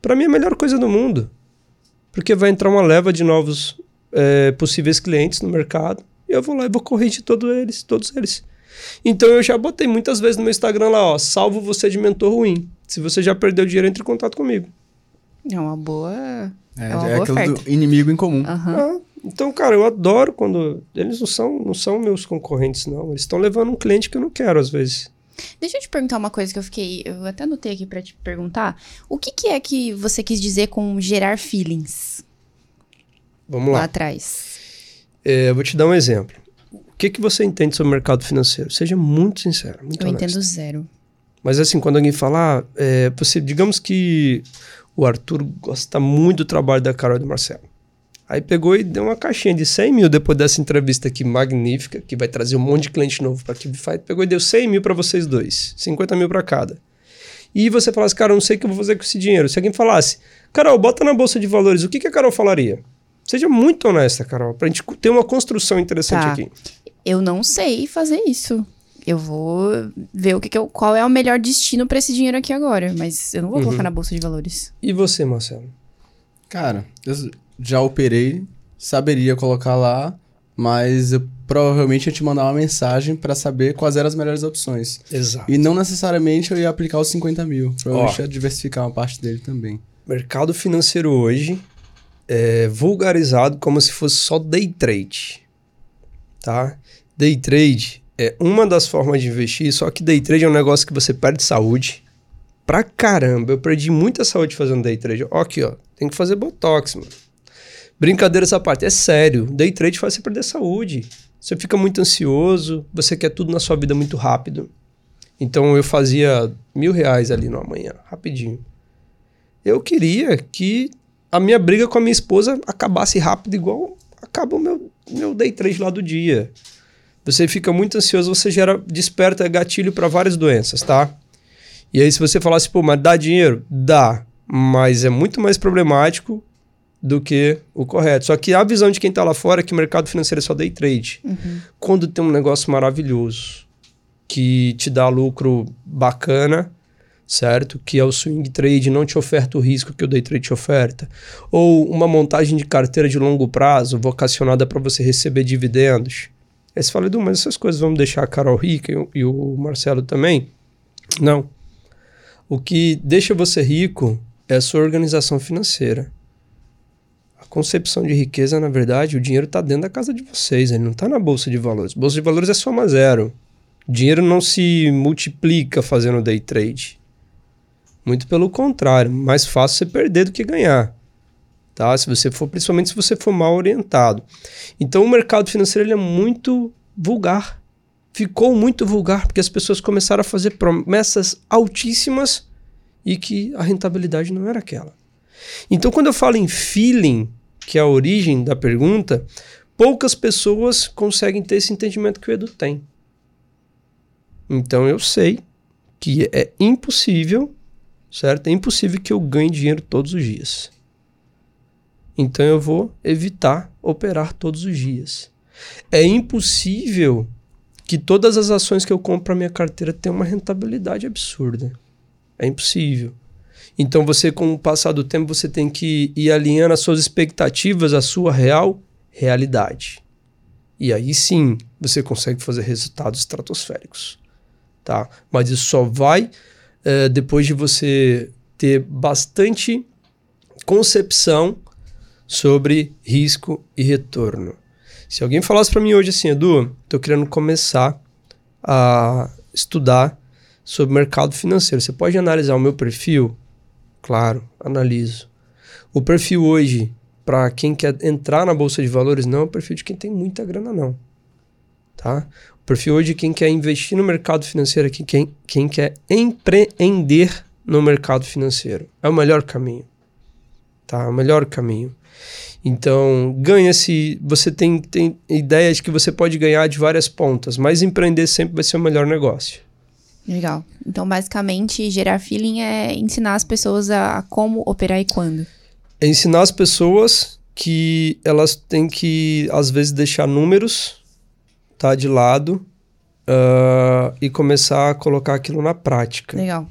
Para mim é a melhor coisa do mundo, porque vai entrar uma leva de novos eh, possíveis clientes no mercado e eu vou lá e vou corrigir todos eles, todos eles. Então eu já botei muitas vezes no meu Instagram lá, ó, salvo você de mentor ruim. Se você já perdeu dinheiro, entre em contato comigo. É uma boa. É, É é do inimigo em comum. Aham. Ah, então, cara, eu adoro quando eles não são, não são meus concorrentes não. Eles estão levando um cliente que eu não quero às vezes. Deixa eu te perguntar uma coisa que eu fiquei. Eu até anotei aqui pra te perguntar. O que, que é que você quis dizer com gerar feelings Vamos lá lá. atrás? É, eu vou te dar um exemplo. O que, que você entende sobre o mercado financeiro? Seja muito sincero, muito Eu honesto. entendo zero. Mas assim, quando alguém fala, ah, é, você, digamos que o Arthur gosta muito do trabalho da Carol e do Marcelo. Aí pegou e deu uma caixinha de 100 mil depois dessa entrevista aqui magnífica, que vai trazer um monte de cliente novo para a Kibify. Pegou e deu 100 mil para vocês dois, 50 mil para cada. E você falasse, cara, eu não sei o que eu vou fazer com esse dinheiro. Se alguém falasse, Carol, bota na bolsa de valores, o que, que a Carol falaria? Seja muito honesta, Carol, pra gente ter uma construção interessante Tá. aqui. Eu não sei fazer isso. Eu vou ver o que, que eu, qual é o melhor destino pra esse dinheiro aqui agora. Mas eu não vou Uhum. colocar na bolsa de valores. E você, Marcelo? Cara, eu já operei, saberia colocar lá, mas eu provavelmente ia te mandar uma mensagem pra saber quais eram as melhores opções. Exato. E não necessariamente eu ia aplicar os 50 mil. Provavelmente Ó. ia diversificar uma parte dele também. mercado financeiro hoje é vulgarizado como se fosse só day trade, tá? Day trade é uma das formas de investir, só que day trade é um negócio que você perde saúde pra caramba. Eu perdi muita saúde fazendo day trade. Ó, aqui, ó, tem que fazer botox, mano. Brincadeira essa parte, é sério. Day trade faz você perder saúde. Você fica muito ansioso, você quer tudo na sua vida muito rápido. Então eu fazia mil reais ali no amanhã, rapidinho. Eu queria que a minha briga com a minha esposa acabasse rápido, igual acaba o meu, meu day trade lá do dia. Você fica muito ansioso, você gera, desperta gatilho para várias doenças, tá? E aí, se você falasse, pô, mas dá dinheiro? Dá. Mas é muito mais problemático do que o correto. Só que a visão de quem tá lá fora é que o mercado financeiro é só day trade. Quando tem um negócio maravilhoso que te dá lucro bacana, certo? Que é o swing trade, não te oferta o risco que o day trade te oferta. Ou uma montagem de carteira de longo prazo, vocacionada para você receber dividendos. Aí você fala, Edu, mas essas coisas vão deixar a Carol rica e, o- e o Marcelo também? Não. O que deixa você rico é a sua organização financeira. A concepção de riqueza, na verdade, o dinheiro está dentro da casa de vocês, ele não está na bolsa de valores. Bolsa de valores é soma zero. Dinheiro não se multiplica fazendo day trade. Muito pelo contrário, mais fácil você perder do que ganhar. Tá? Se você for, principalmente se você for mal orientado. Então o mercado financeiro ele é muito vulgar. Ficou muito vulgar porque as pessoas começaram a fazer promessas altíssimas e que a rentabilidade não era aquela. Então quando eu falo em feeling, que é a origem da pergunta, poucas pessoas conseguem ter esse entendimento que o Edu tem. Então eu sei que é impossível, certo? É impossível que eu ganhe dinheiro todos os dias. Então eu vou evitar operar todos os dias. É impossível que todas as ações que eu compro para minha carteira tenham uma rentabilidade absurda. É impossível. Então você, com o passar do tempo, você tem que ir alinhando as suas expectativas à sua real realidade. E aí sim você consegue fazer resultados estratosféricos. Tá? Mas isso só vai eh, depois de você ter bastante concepção sobre risco e retorno. Se alguém falasse para mim hoje assim, Edu, estou querendo começar a estudar sobre mercado financeiro, você pode analisar o meu perfil? Claro, analiso. O perfil hoje, para quem quer entrar na bolsa de valores, não é o perfil de quem tem muita grana, não. Tá? O perfil hoje de quem quer investir no mercado financeiro, aqui, quem, quem quer empreender no mercado financeiro. É o melhor caminho. Tá? É o melhor caminho. Então, ganha-se. Você tem, tem ideias que você pode ganhar de várias pontas, mas empreender sempre vai ser o melhor negócio. Legal. Então, basicamente, gerar feeling é ensinar as pessoas a, a como operar e quando. É ensinar as pessoas que elas têm que, às vezes, deixar números tá, de lado uh, e começar a colocar aquilo na prática. Legal.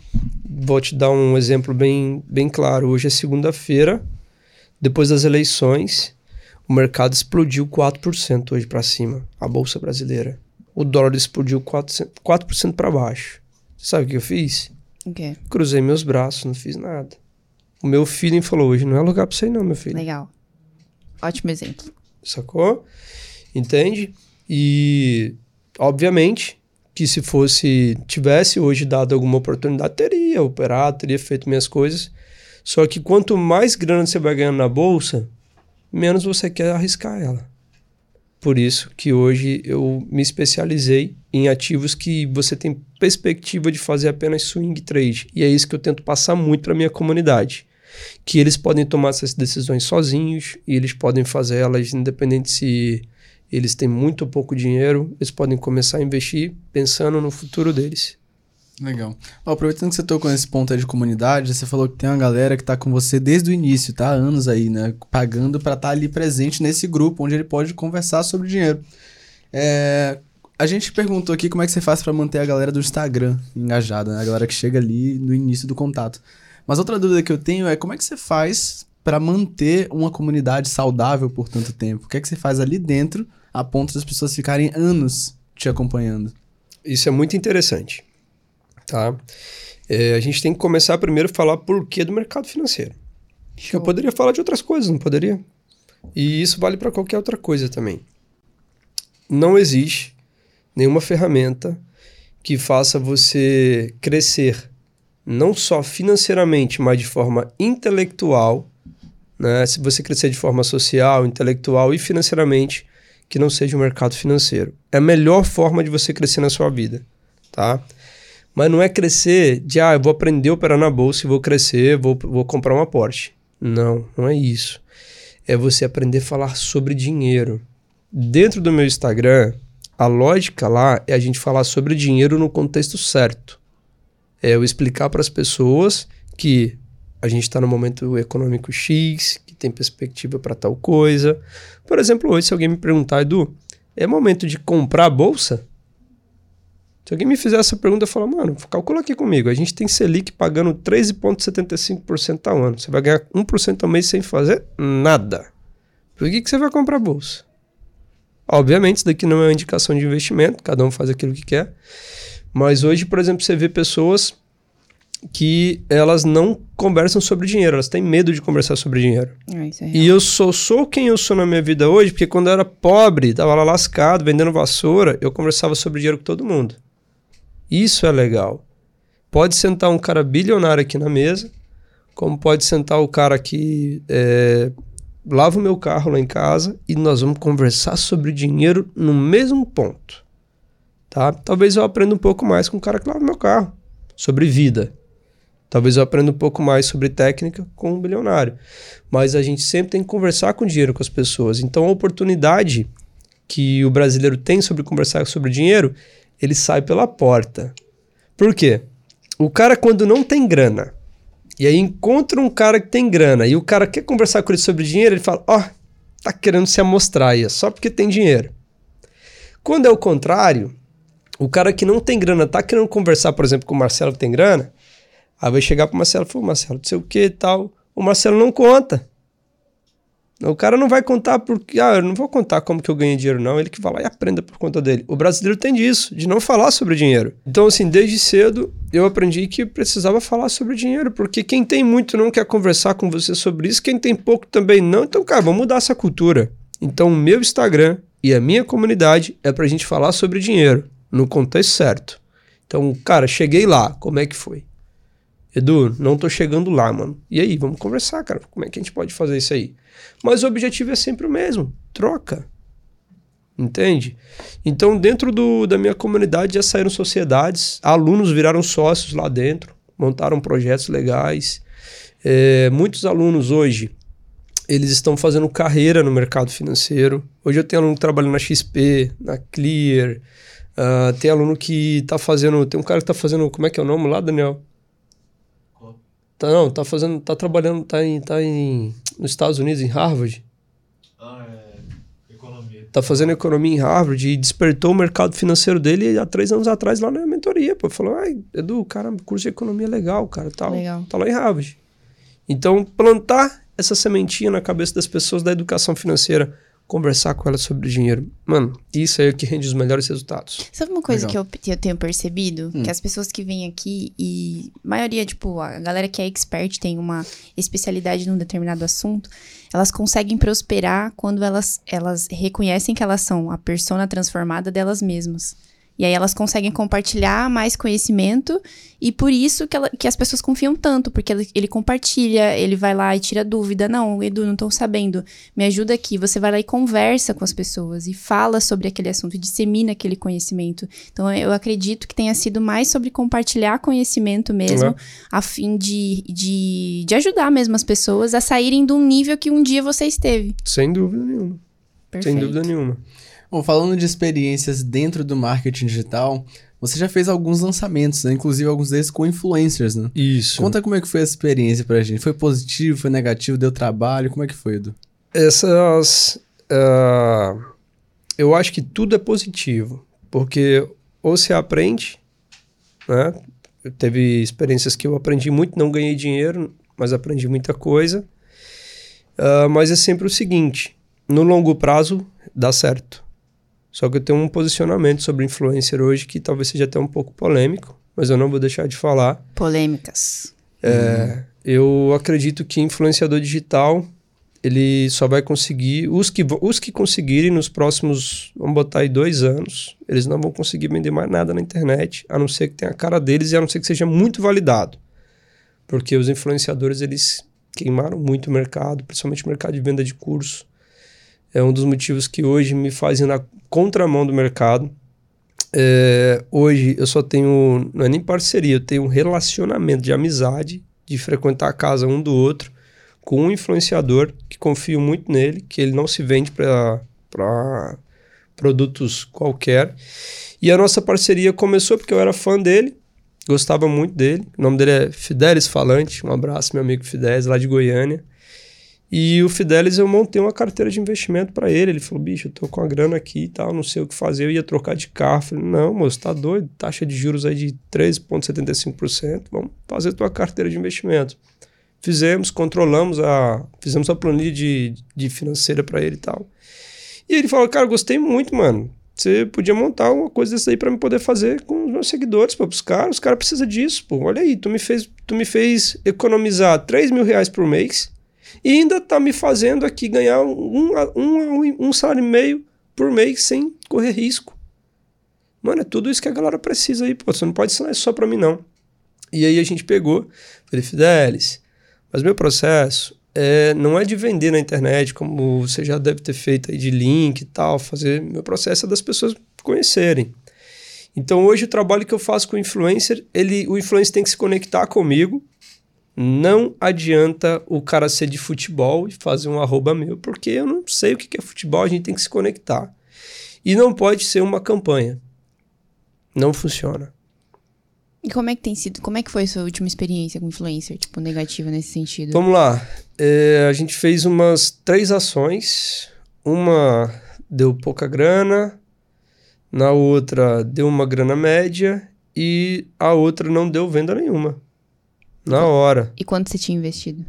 Vou te dar um exemplo bem, bem claro. Hoje é segunda-feira, depois das eleições, o mercado explodiu 4% hoje para cima, a bolsa brasileira. O dólar explodiu 4%, 4 para baixo. Sabe o que eu fiz? O quê? Cruzei meus braços, não fiz nada. O meu feeling falou: hoje não é lugar para você, não, meu filho. Legal. Ótimo exemplo. Sacou? Entende? E, obviamente, que se fosse, tivesse hoje dado alguma oportunidade, teria operado, teria feito minhas coisas. Só que quanto mais grana você vai ganhando na bolsa, menos você quer arriscar ela. Por isso que hoje eu me especializei em ativos que você tem perspectiva de fazer apenas swing trade. E é isso que eu tento passar muito para minha comunidade. Que eles podem tomar essas decisões sozinhos e eles podem fazer elas independente se eles têm muito ou pouco dinheiro, eles podem começar a investir pensando no futuro deles. Legal. Ó, aproveitando que você tocou nesse ponto aí de comunidade, você falou que tem uma galera que tá com você desde o início, tá? Há anos aí, né? Pagando para estar ali presente nesse grupo, onde ele pode conversar sobre dinheiro. É, a gente perguntou aqui como é que você faz para manter a galera do Instagram engajada, né? A galera que chega ali no início do contato. Mas outra dúvida que eu tenho é como é que você faz para manter uma comunidade saudável por tanto tempo? O que é que você faz ali dentro a ponto das pessoas ficarem anos te acompanhando? Isso é muito interessante, tá? É, a gente tem que começar primeiro a falar por que do mercado financeiro. Show. Eu poderia falar de outras coisas, não poderia? E isso vale para qualquer outra coisa também. Não existe nenhuma ferramenta que faça você crescer, não só financeiramente, mas de forma intelectual, né? Se você crescer de forma social, intelectual e financeiramente, que não seja o mercado financeiro. É a melhor forma de você crescer na sua vida, tá? Mas não é crescer de, ah, eu vou aprender a operar na bolsa e vou crescer, vou, vou comprar uma Porsche. Não, não é isso. É você aprender a falar sobre dinheiro. Dentro do meu Instagram, a lógica lá é a gente falar sobre dinheiro no contexto certo. É eu explicar para as pessoas que a gente está no momento econômico X, que tem perspectiva para tal coisa. Por exemplo, hoje, se alguém me perguntar, Edu, é momento de comprar a bolsa? Se alguém me fizer essa pergunta, eu falo, mano, calcula aqui comigo. A gente tem Selic pagando 13,75% ao ano. Você vai ganhar 1% ao mês sem fazer nada. Por que, que você vai comprar bolsa? Obviamente, isso daqui não é uma indicação de investimento, cada um faz aquilo que quer. Mas hoje, por exemplo, você vê pessoas que elas não conversam sobre dinheiro, elas têm medo de conversar sobre dinheiro. É, é E eu sou, sou quem eu sou na minha vida hoje, porque quando eu era pobre, tava lá lascado, vendendo vassoura, eu conversava sobre dinheiro com todo mundo. Isso é legal. Pode sentar um cara bilionário aqui na mesa, como pode sentar o cara que é, lava o meu carro lá em casa e nós vamos conversar sobre dinheiro no mesmo ponto. Tá? Talvez eu aprenda um pouco mais com o cara que lava o meu carro, sobre vida. Talvez eu aprenda um pouco mais sobre técnica com um bilionário. Mas a gente sempre tem que conversar com dinheiro com as pessoas. Então a oportunidade que o brasileiro tem sobre conversar sobre dinheiro, ele sai pela porta. Por quê? O cara, quando não tem grana, e aí encontra um cara que tem grana, e o cara quer conversar com ele sobre dinheiro, ele fala: Ó, oh, tá querendo se amostrar aí, é só porque tem dinheiro. Quando é o contrário, o cara que não tem grana tá querendo conversar, por exemplo, com o Marcelo que tem grana, aí vai chegar pro Marcelo e falar: Marcelo, não sei o que e tal. O Marcelo não conta. O cara não vai contar porque, ah, eu não vou contar como que eu ganhei dinheiro, não. Ele que vai lá e aprenda por conta dele. O brasileiro tem disso, de não falar sobre dinheiro. Então, assim, desde cedo eu aprendi que precisava falar sobre dinheiro, porque quem tem muito não quer conversar com você sobre isso, quem tem pouco também não. Então, cara, vamos mudar essa cultura. Então, o meu Instagram e a minha comunidade é pra gente falar sobre dinheiro, no contexto certo. Então, cara, cheguei lá, como é que foi? Edu, não tô chegando lá, mano. E aí, vamos conversar, cara. Como é que a gente pode fazer isso aí? Mas o objetivo é sempre o mesmo: troca. Entende? Então, dentro do, da minha comunidade já saíram sociedades, alunos viraram sócios lá dentro, montaram projetos legais. É, muitos alunos hoje eles estão fazendo carreira no mercado financeiro. Hoje eu tenho aluno trabalhando na XP, na Clear. Uh, tem aluno que está fazendo. Tem um cara que está fazendo. Como é que é o nome lá, Daniel? Tá, não, tá fazendo, tá trabalhando, tá em, tá em nos Estados Unidos, em Harvard. Ah, é. Economia. Tá fazendo economia em Harvard e despertou o mercado financeiro dele há três anos atrás lá na mentoria. Pô, falou, ai, Edu, cara, curso de economia é legal, cara, tal. Legal. Tá lá em Harvard. Então, plantar essa sementinha na cabeça das pessoas da educação financeira conversar com ela sobre dinheiro. Mano, isso aí é o que rende os melhores resultados. Sabe uma coisa que eu, eu tenho percebido? Hum. Que as pessoas que vêm aqui e maioria, tipo, a galera que é expert tem uma especialidade num determinado assunto, elas conseguem prosperar quando elas, elas reconhecem que elas são a persona transformada delas mesmas. E aí elas conseguem compartilhar mais conhecimento e por isso que, ela- que as pessoas confiam tanto, porque ele, ele compartilha, ele vai lá e tira dúvida. Não, Edu, não tô sabendo. Me ajuda aqui. Você vai lá e conversa com as pessoas e fala sobre aquele assunto, e dissemina aquele conhecimento. Então eu acredito que tenha sido mais sobre compartilhar conhecimento mesmo, É. a fim de, de, de ajudar mesmo as pessoas a saírem de um nível que um dia você esteve. Sem dúvida nenhuma. Perfeito. Sem dúvida nenhuma. Bom, falando de experiências dentro do marketing digital, você já fez alguns lançamentos, né? Inclusive alguns deles com influencers, né? Isso. Conta como é que foi essa experiência pra gente. Foi positivo, foi negativo, deu trabalho? Como é que foi, Edu? essas. ah, eu acho que tudo é positivo, porque ou se aprende, né? Teve experiências que eu aprendi muito, não ganhei dinheiro, mas aprendi muita coisa. Ah, mas é sempre o seguinte: no longo prazo dá certo. Só que eu tenho um posicionamento sobre influencer hoje que talvez seja até um pouco polêmico, mas eu não vou deixar de falar. Polêmicas. É, eu acredito que influenciador digital ele só vai conseguir os que os que conseguirem nos próximos vamos botar aí dois anos eles não vão conseguir vender mais nada na internet a não ser que tenha a cara deles e a não ser que seja muito validado porque os influenciadores eles queimaram muito o mercado principalmente o mercado de venda de curso é um dos motivos que hoje me fazem na contramão do mercado é, hoje eu só tenho, não é nem parceria, eu tenho um relacionamento de amizade, de frequentar a casa um do outro, com um influenciador que confio muito nele, que ele não se vende para produtos qualquer. E a nossa parceria começou porque eu era fã dele, gostava muito dele. O nome dele é Fidelis Falante, um abraço, meu amigo Fidelis, lá de Goiânia. E o Fidelis, eu montei uma carteira de investimento para ele. Ele falou: bicho, eu tô com a grana aqui e tal, não sei o que fazer. Eu ia trocar de carro. Falei: não, moço, tá doido? Taxa de juros aí de 13,75%. Vamos fazer tua carteira de investimento. Fizemos, controlamos a. Fizemos a planilha de, de financeira para ele e tal. E ele falou, cara, gostei muito, mano. Você podia montar uma coisa dessa aí para me poder fazer com os meus seguidores, pô, os caras. Os caras precisam disso, pô. Olha aí, tu me fez, tu me fez economizar 3 mil reais por mês e ainda tá me fazendo aqui ganhar um, um, um salário e meio por mês sem correr risco. Mano, é tudo isso que a galera precisa aí, pô. Você não pode ensinar isso só pra mim, não. E aí a gente pegou, falei, Fidelis, mas meu processo é, não é de vender na internet, como você já deve ter feito aí de link e tal, fazer. Meu processo é das pessoas conhecerem. Então hoje o trabalho que eu faço com o influencer, ele, o influencer tem que se conectar comigo. Não adianta o cara ser de futebol e fazer um arroba meu, porque eu não sei o que é futebol, a gente tem que se conectar. E não pode ser uma campanha. Não funciona. E como é que tem sido, como é que foi a sua última experiência com influencer, tipo, negativa nesse sentido? Vamos lá. É, a gente fez umas três ações. Uma deu pouca grana, na outra deu uma grana média e a outra não deu venda nenhuma. Na hora. E quanto você tinha investido?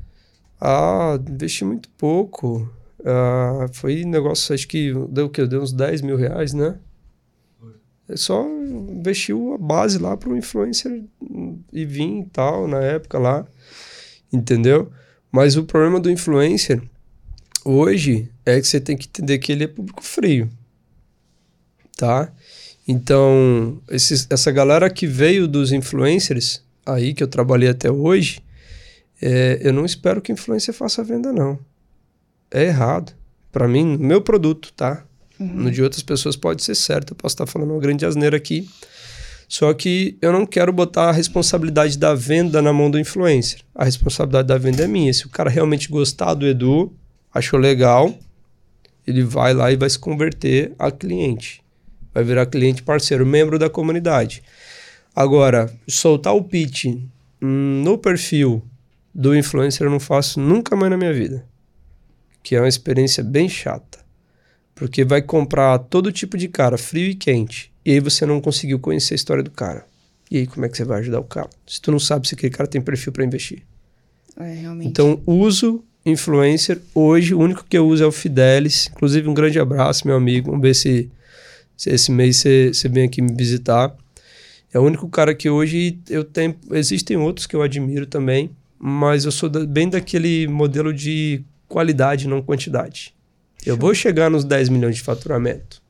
Ah, investi muito pouco. Ah, foi negócio, acho que deu o quê? Deu uns 10 mil reais, né? É só investiu a base lá para o influencer e vir e tal, na época lá. Entendeu? Mas o problema do influencer hoje é que você tem que entender que ele é público frio. Tá? Então, esses, essa galera que veio dos influencers aí, que eu trabalhei até hoje, é, eu não espero que influencer faça venda, não. É errado. Para mim, meu produto, tá? Uhum. No de outras pessoas pode ser certo, eu posso estar falando uma grande asneira aqui. Só que eu não quero botar a responsabilidade da venda na mão do influencer. A responsabilidade da venda é minha. Se o cara realmente gostar do Edu, achou legal, ele vai lá e vai se converter a cliente. Vai virar cliente parceiro, membro da comunidade. Agora, soltar o pitch no perfil do influencer eu não faço nunca mais na minha vida. Que é uma experiência bem chata. Porque vai comprar todo tipo de cara, frio e quente. E aí você não conseguiu conhecer a história do cara. E aí como é que você vai ajudar o cara? Se tu não sabe se aquele cara tem perfil para investir. É, realmente. Então, uso influencer. Hoje, o único que eu uso é o Fidelis. Inclusive, um grande abraço, meu amigo. Vamos ver se, se esse mês você, você vem aqui me visitar. É o único cara que hoje eu tenho. Existem outros que eu admiro também, mas eu sou da, bem daquele modelo de qualidade, não quantidade. Eu vou chegar nos 10 milhões de faturamento,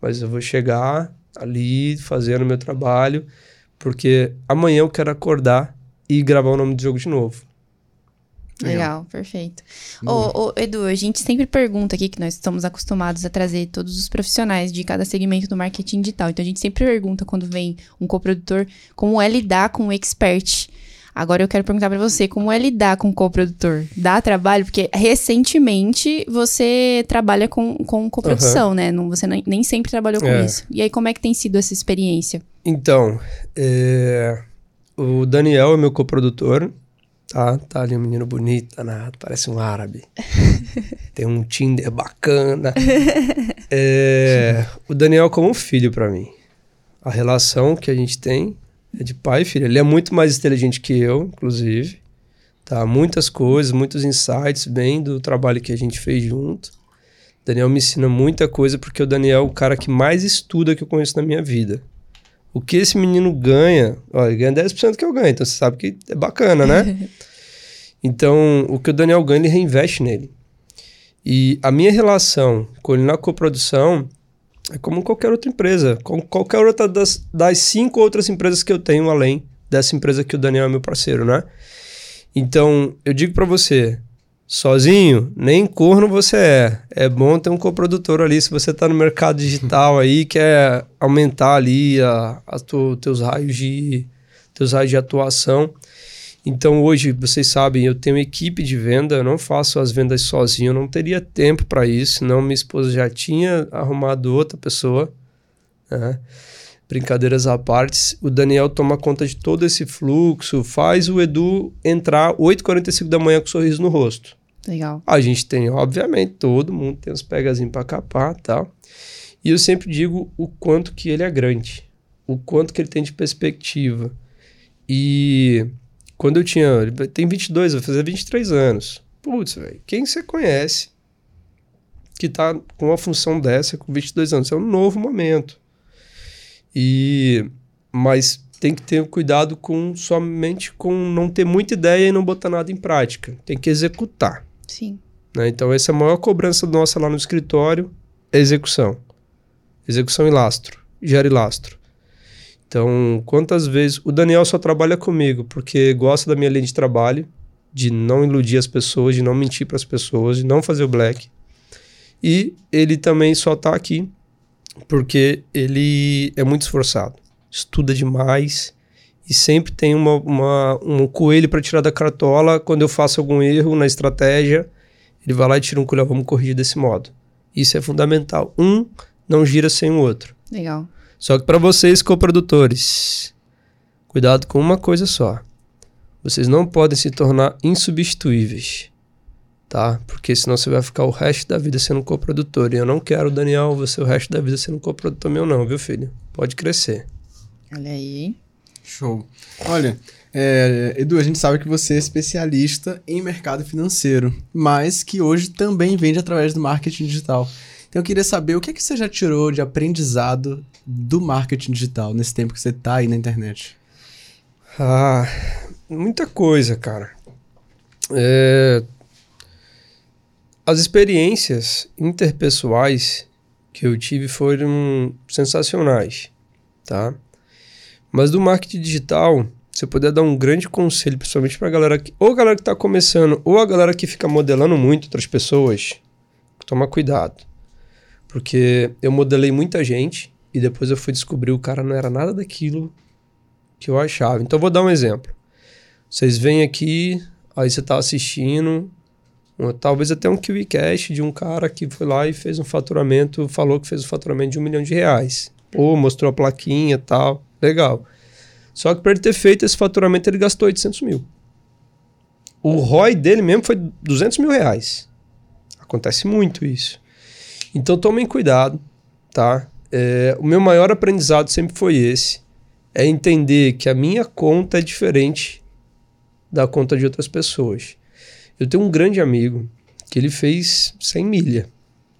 mas eu vou chegar ali fazendo meu trabalho, porque amanhã eu quero acordar e gravar o nome do jogo de novo. Legal, perfeito. Ô, ô, Edu, a gente sempre pergunta aqui que nós estamos acostumados a trazer todos os profissionais de cada segmento do marketing digital. Então a gente sempre pergunta quando vem um coprodutor como é lidar com um expert Agora eu quero perguntar para você, como é lidar com coprodutor? Dá trabalho? Porque recentemente você trabalha com, com coprodução, uhum. né? Não, você nem, nem sempre trabalhou com é. isso. E aí, como é que tem sido essa experiência? Então, é... o Daniel é meu coprodutor. Tá, tá ali um menino bonito, danado, parece um árabe. tem um Tinder bacana. é... O Daniel é como um filho para mim. A relação que a gente tem é de pai e filho. Ele é muito mais inteligente que eu, inclusive. Tá? Muitas coisas, muitos insights bem do trabalho que a gente fez junto. O Daniel me ensina muita coisa porque o Daniel é o cara que mais estuda que eu conheço na minha vida. O que esse menino ganha, ó, ele ganha 10% que eu ganho, então você sabe que é bacana, né? então, o que o Daniel ganha, ele reinveste nele. E a minha relação com ele na coprodução é como qualquer outra empresa, como qualquer outra das, das cinco outras empresas que eu tenho além dessa empresa que o Daniel é meu parceiro, né? Então, eu digo para você, sozinho, nem corno você é. É bom ter um coprodutor ali, se você tá no mercado digital aí, quer aumentar ali a, a tu, teus raios de teus raios de atuação. Então hoje, vocês sabem, eu tenho equipe de venda, eu não faço as vendas sozinho, eu não teria tempo para isso, senão minha esposa já tinha arrumado outra pessoa. Né? Brincadeiras à parte, o Daniel toma conta de todo esse fluxo, faz o Edu entrar 8h45 da manhã com um sorriso no rosto. Legal. A gente tem, obviamente, todo mundo tem os pegazinhos para capar tal. E eu sempre digo o quanto que ele é grande, o quanto que ele tem de perspectiva. E quando eu tinha. Tem 22, vai fazer 23 anos. Putz, velho, quem você conhece que está com uma função dessa com 22 anos. É um novo momento. E mas tem que ter cuidado com somente com não ter muita ideia e não botar nada em prática. Tem que executar. Sim. Né? Então essa é a maior cobrança nossa lá no escritório, é execução. Execução e lastro. Gera e lastro. Então, quantas vezes. O Daniel só trabalha comigo porque gosta da minha linha de trabalho, de não iludir as pessoas, de não mentir para as pessoas, de não fazer o black. E ele também só está aqui porque ele é muito esforçado, estuda demais e sempre tem uma, uma um coelho para tirar da cartola quando eu faço algum erro na estratégia. Ele vai lá e tira um coelho, vamos corrigir desse modo. Isso é fundamental. Um não gira sem o outro. Legal. Só que para vocês, coprodutores, cuidado com uma coisa só. Vocês não podem se tornar insubstituíveis, tá? Porque senão você vai ficar o resto da vida sendo coprodutor. E eu não quero, Daniel, você o resto da vida sendo coprodutor meu não, viu, filho? Pode crescer. Olha aí, hein? Show. Olha, é, Edu, a gente sabe que você é especialista em mercado financeiro, mas que hoje também vende através do marketing digital. Então eu queria saber o que, é que você já tirou de aprendizado do marketing digital nesse tempo que você está aí na internet. Ah, muita coisa, cara. É... As experiências interpessoais que eu tive foram sensacionais, tá? Mas do marketing digital, se eu puder dar um grande conselho, principalmente para a galera que, ou a galera que está começando, ou a galera que fica modelando muito outras pessoas, toma cuidado. Porque eu modelei muita gente e depois eu fui descobrir o cara não era nada daquilo que eu achava. Então eu vou dar um exemplo. Vocês vêm aqui, aí você está assistindo, talvez até um KiwiCast de um cara que foi lá e fez um faturamento, falou que fez um faturamento de um milhão de reais. Ou mostrou a plaquinha e tal. Legal. Só que para ele ter feito esse faturamento, ele gastou 800 mil. O ROI dele mesmo foi 200 mil reais. Acontece muito isso. Então tomem cuidado, tá? É, o meu maior aprendizado sempre foi esse. É entender que a minha conta é diferente da conta de outras pessoas. Eu tenho um grande amigo que ele fez 100 milha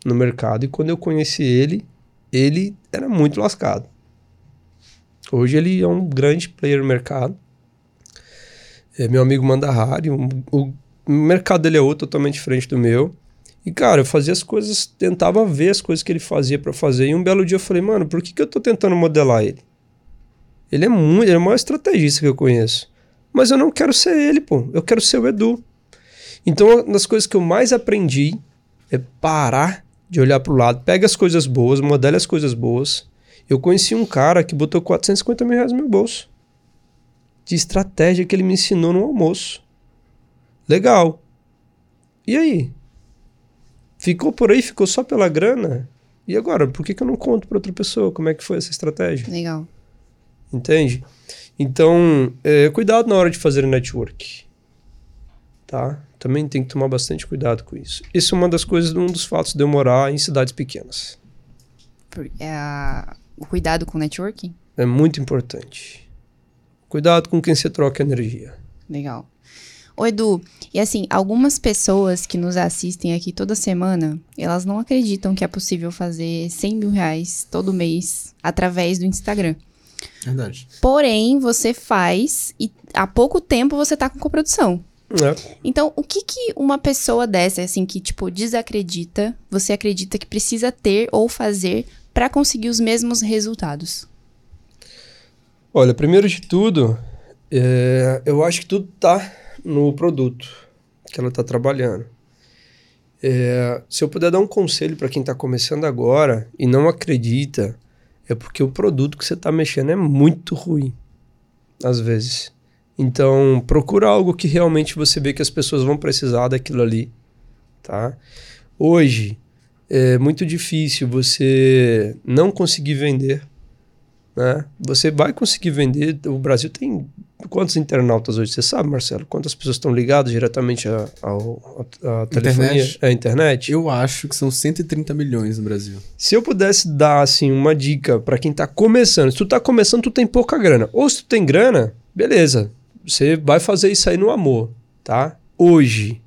no mercado e quando eu conheci ele, ele era muito lascado. Hoje ele é um grande player no mercado. É meu amigo Mandahari, um, o mercado dele é outro, totalmente diferente do meu. E, cara, eu fazia as coisas, tentava ver as coisas que ele fazia para fazer. E um belo dia eu falei, mano, por que, que eu tô tentando modelar ele? Ele é muito, ele é o maior estrategista que eu conheço. Mas eu não quero ser ele, pô. Eu quero ser o Edu. Então, uma das coisas que eu mais aprendi é parar de olhar para o lado. Pega as coisas boas, modele as coisas boas. Eu conheci um cara que botou 450 mil reais no meu bolso. De estratégia que ele me ensinou no almoço. Legal. E aí? Ficou por aí, ficou só pela grana? E agora, por que, que eu não conto para outra pessoa como é que foi essa estratégia? Legal. Entende? Então, é, cuidado na hora de fazer network. Tá? Também tem que tomar bastante cuidado com isso. Isso é uma das coisas, um dos fatos de eu morar em cidades pequenas. É o cuidado com networking? É muito importante. Cuidado com quem você troca energia. Legal. Ô Edu, e assim, algumas pessoas que nos assistem aqui toda semana, elas não acreditam que é possível fazer 100 mil reais todo mês através do Instagram. Verdade. Porém, você faz e há pouco tempo você tá com coprodução. É. Então, o que que uma pessoa dessa, assim, que, tipo, desacredita, você acredita que precisa ter ou fazer para conseguir os mesmos resultados? Olha, primeiro de tudo, é, eu acho que tudo tá no produto que ela está trabalhando. É, se eu puder dar um conselho para quem está começando agora e não acredita, é porque o produto que você está mexendo é muito ruim, às vezes. Então, procura algo que realmente você vê que as pessoas vão precisar daquilo ali, tá? Hoje, é muito difícil você não conseguir vender, né? Você vai conseguir vender, o Brasil tem Quantos internautas hoje? Você sabe, Marcelo? Quantas pessoas estão ligadas diretamente à, telefonia? Internet? À internet? Eu acho que são 130 milhões no Brasil. Se eu pudesse dar assim uma dica para quem está começando, se tu está começando, tu tem pouca grana. Ou se tu tem grana, beleza. Você vai fazer isso aí no amor, tá? Hoje,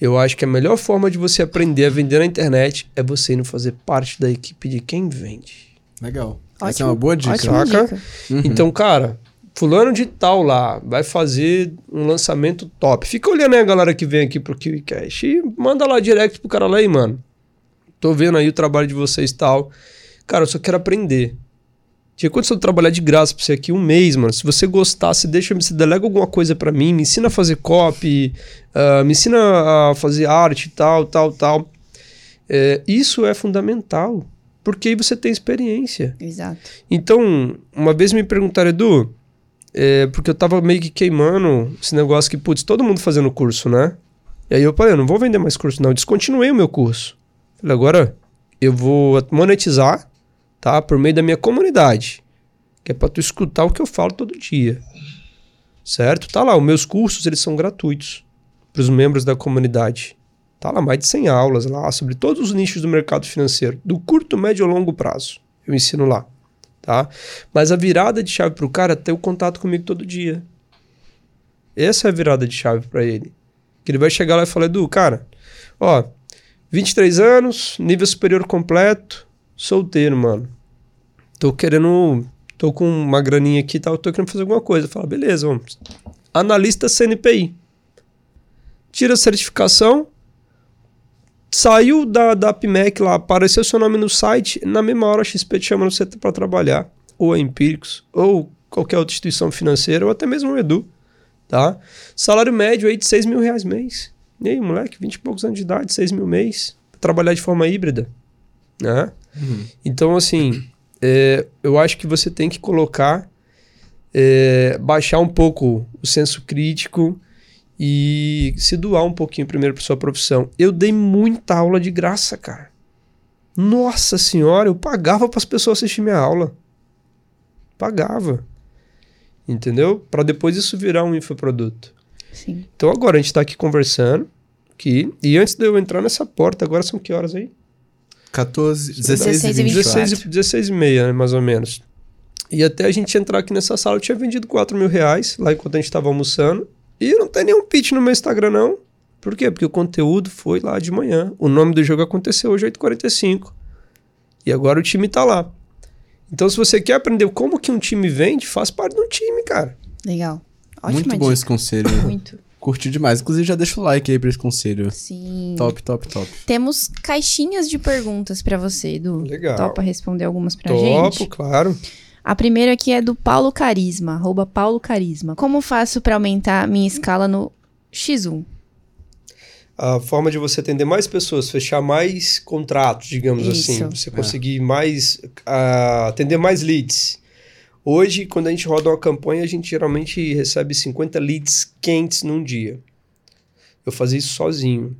Eu acho que a melhor forma de você aprender a vender na internet é você indo fazer parte da equipe de quem vende. Legal. Essa é Ótimo, uma boa dica. Dica. Uhum. Então, cara, fulano de tal lá vai fazer um lançamento top. Fica olhando aí a galera que vem aqui pro KiwiCast e manda lá direct pro cara lá aí, mano. Tô vendo aí o trabalho de vocês e tal. Cara, eu só quero aprender. Tinha se eu trabalhar de graça pra você aqui um mês, mano. Se você gostar, você deixa, você delega alguma coisa pra mim, me ensina a fazer copy, ah, me ensina a fazer arte tal, tal, tal. É, isso é fundamental, porque aí você tem experiência. Exato. Então, uma vez me perguntaram, Edu, é, porque eu tava meio que queimando esse negócio que, putz, todo mundo fazendo curso, né? E aí eu falei, eu não vou vender mais curso, não. Eu descontinuei o meu curso. Falei, agora eu vou monetizar, tá? Por meio da minha comunidade. Que é pra tu escutar o que eu falo todo dia. Certo? Tá lá, os meus cursos, eles são gratuitos pros membros da comunidade. Tá lá mais de 100 aulas lá sobre todos os nichos do mercado financeiro, do curto, médio e longo prazo. Eu ensino lá, tá? Mas a virada de chave pro cara é ter o contato comigo todo dia. Essa é a virada de chave para ele. Que ele vai chegar lá e falar, Edu, cara, ó, 23 anos, nível superior completo, solteiro, mano. Tô querendo, tô com uma graninha aqui e tal, tô querendo fazer alguma coisa. Fala, beleza, vamos. Analista CNPI. Tira a certificação, saiu da, da PMEC lá, apareceu seu nome no site, na mesma hora a XP te chama você para trabalhar, ou a Empíricos, ou qualquer outra instituição financeira, ou até mesmo o Edu, tá? Salário médio aí de 6 mil reais mês. E aí, moleque, 20 e poucos anos de idade, 6 mil mês, trabalhar de forma híbrida, né? Então, assim, é, eu acho que você tem que colocar, é, baixar um pouco o senso crítico e se doar um pouquinho primeiro para sua profissão. Eu dei muita aula de graça, cara. Nossa senhora, eu pagava para as pessoas assistir minha aula. Pagava. Entendeu? Para depois isso virar um infoproduto. Sim. Então agora a gente tá aqui conversando aqui, e antes de eu entrar nessa porta, agora são que horas aí? 14, 16, 16 e e 24. 16, e- 16 e meia, né, mais ou menos. E até a gente entrar aqui nessa sala, eu tinha vendido 4 mil reais lá enquanto a gente tava almoçando. E não tem nenhum pitch no meu Instagram, não. Por quê? Porque o conteúdo foi lá de manhã. O nome do jogo aconteceu hoje, 8h45. E agora o time tá lá. Então, se você quer aprender como que um time vende, faz parte de um time, cara. Legal. Ótima Muito bom dica. esse conselho. Muito. Curti demais. Inclusive, já deixa o like aí pra esse conselho. Sim. Top, top, top. Temos caixinhas de perguntas pra você, Edu. Legal. Topa responder algumas pra Topo, gente? claro. A primeira aqui é do Paulo Carisma, arroba Paulo Carisma. Como faço pra aumentar minha escala no X1? a forma de você atender mais pessoas, fechar mais contratos, digamos Isso. assim, você É. conseguir mais ah, atender mais leads. Hoje, quando a gente roda uma campanha, a gente geralmente recebe 50 leads quentes num dia. Eu fazia isso sozinho.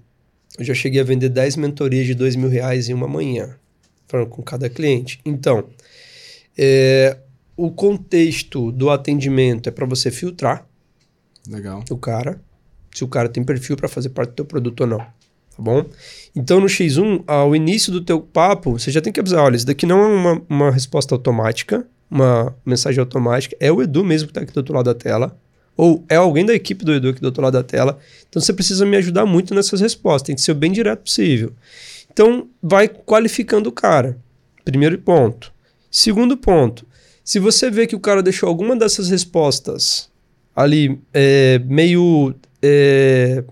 Eu já cheguei a vender 10 mentorias de 2 mil reais em uma manhã, falando com cada cliente. Então, é, o contexto do atendimento é para você filtrar Legal. o cara, se o cara tem perfil para fazer parte do teu produto ou não, tá bom? Então no X1, ao início do teu papo, você já tem que avisar, olha, isso daqui não é uma, uma resposta automática, uma mensagem automática, é o Edu mesmo que está aqui do outro lado da tela, ou é alguém da equipe do Edu aqui do outro lado da tela, então você precisa me ajudar muito nessas respostas, tem que ser o bem direto possível. Então vai qualificando o cara, primeiro ponto. Segundo ponto, se você vê que o cara deixou alguma dessas respostas ali é, meio é,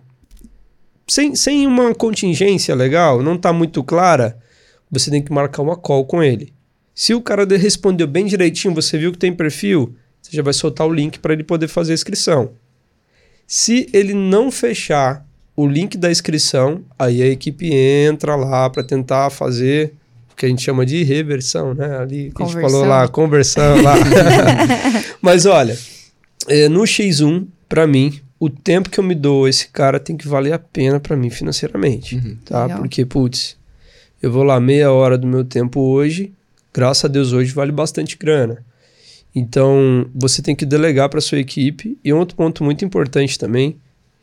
sem, sem uma contingência legal, não tá muito clara, você tem que marcar uma call com ele. Se o cara de- respondeu bem direitinho, você viu que tem perfil, você já vai soltar o link para ele poder fazer a inscrição. Se ele não fechar o link da inscrição, aí a equipe entra lá para tentar fazer o que a gente chama de reversão, né? Ali que a gente falou lá, conversão lá. Mas olha, é, no X1, pra mim, o tempo que eu me dou a esse cara tem que valer a pena pra mim financeiramente, tá? Legal. Porque, putz, eu vou lá meia hora do meu tempo hoje, graças a Deus hoje vale bastante grana. Então, você tem que delegar para sua equipe. E outro ponto muito importante também,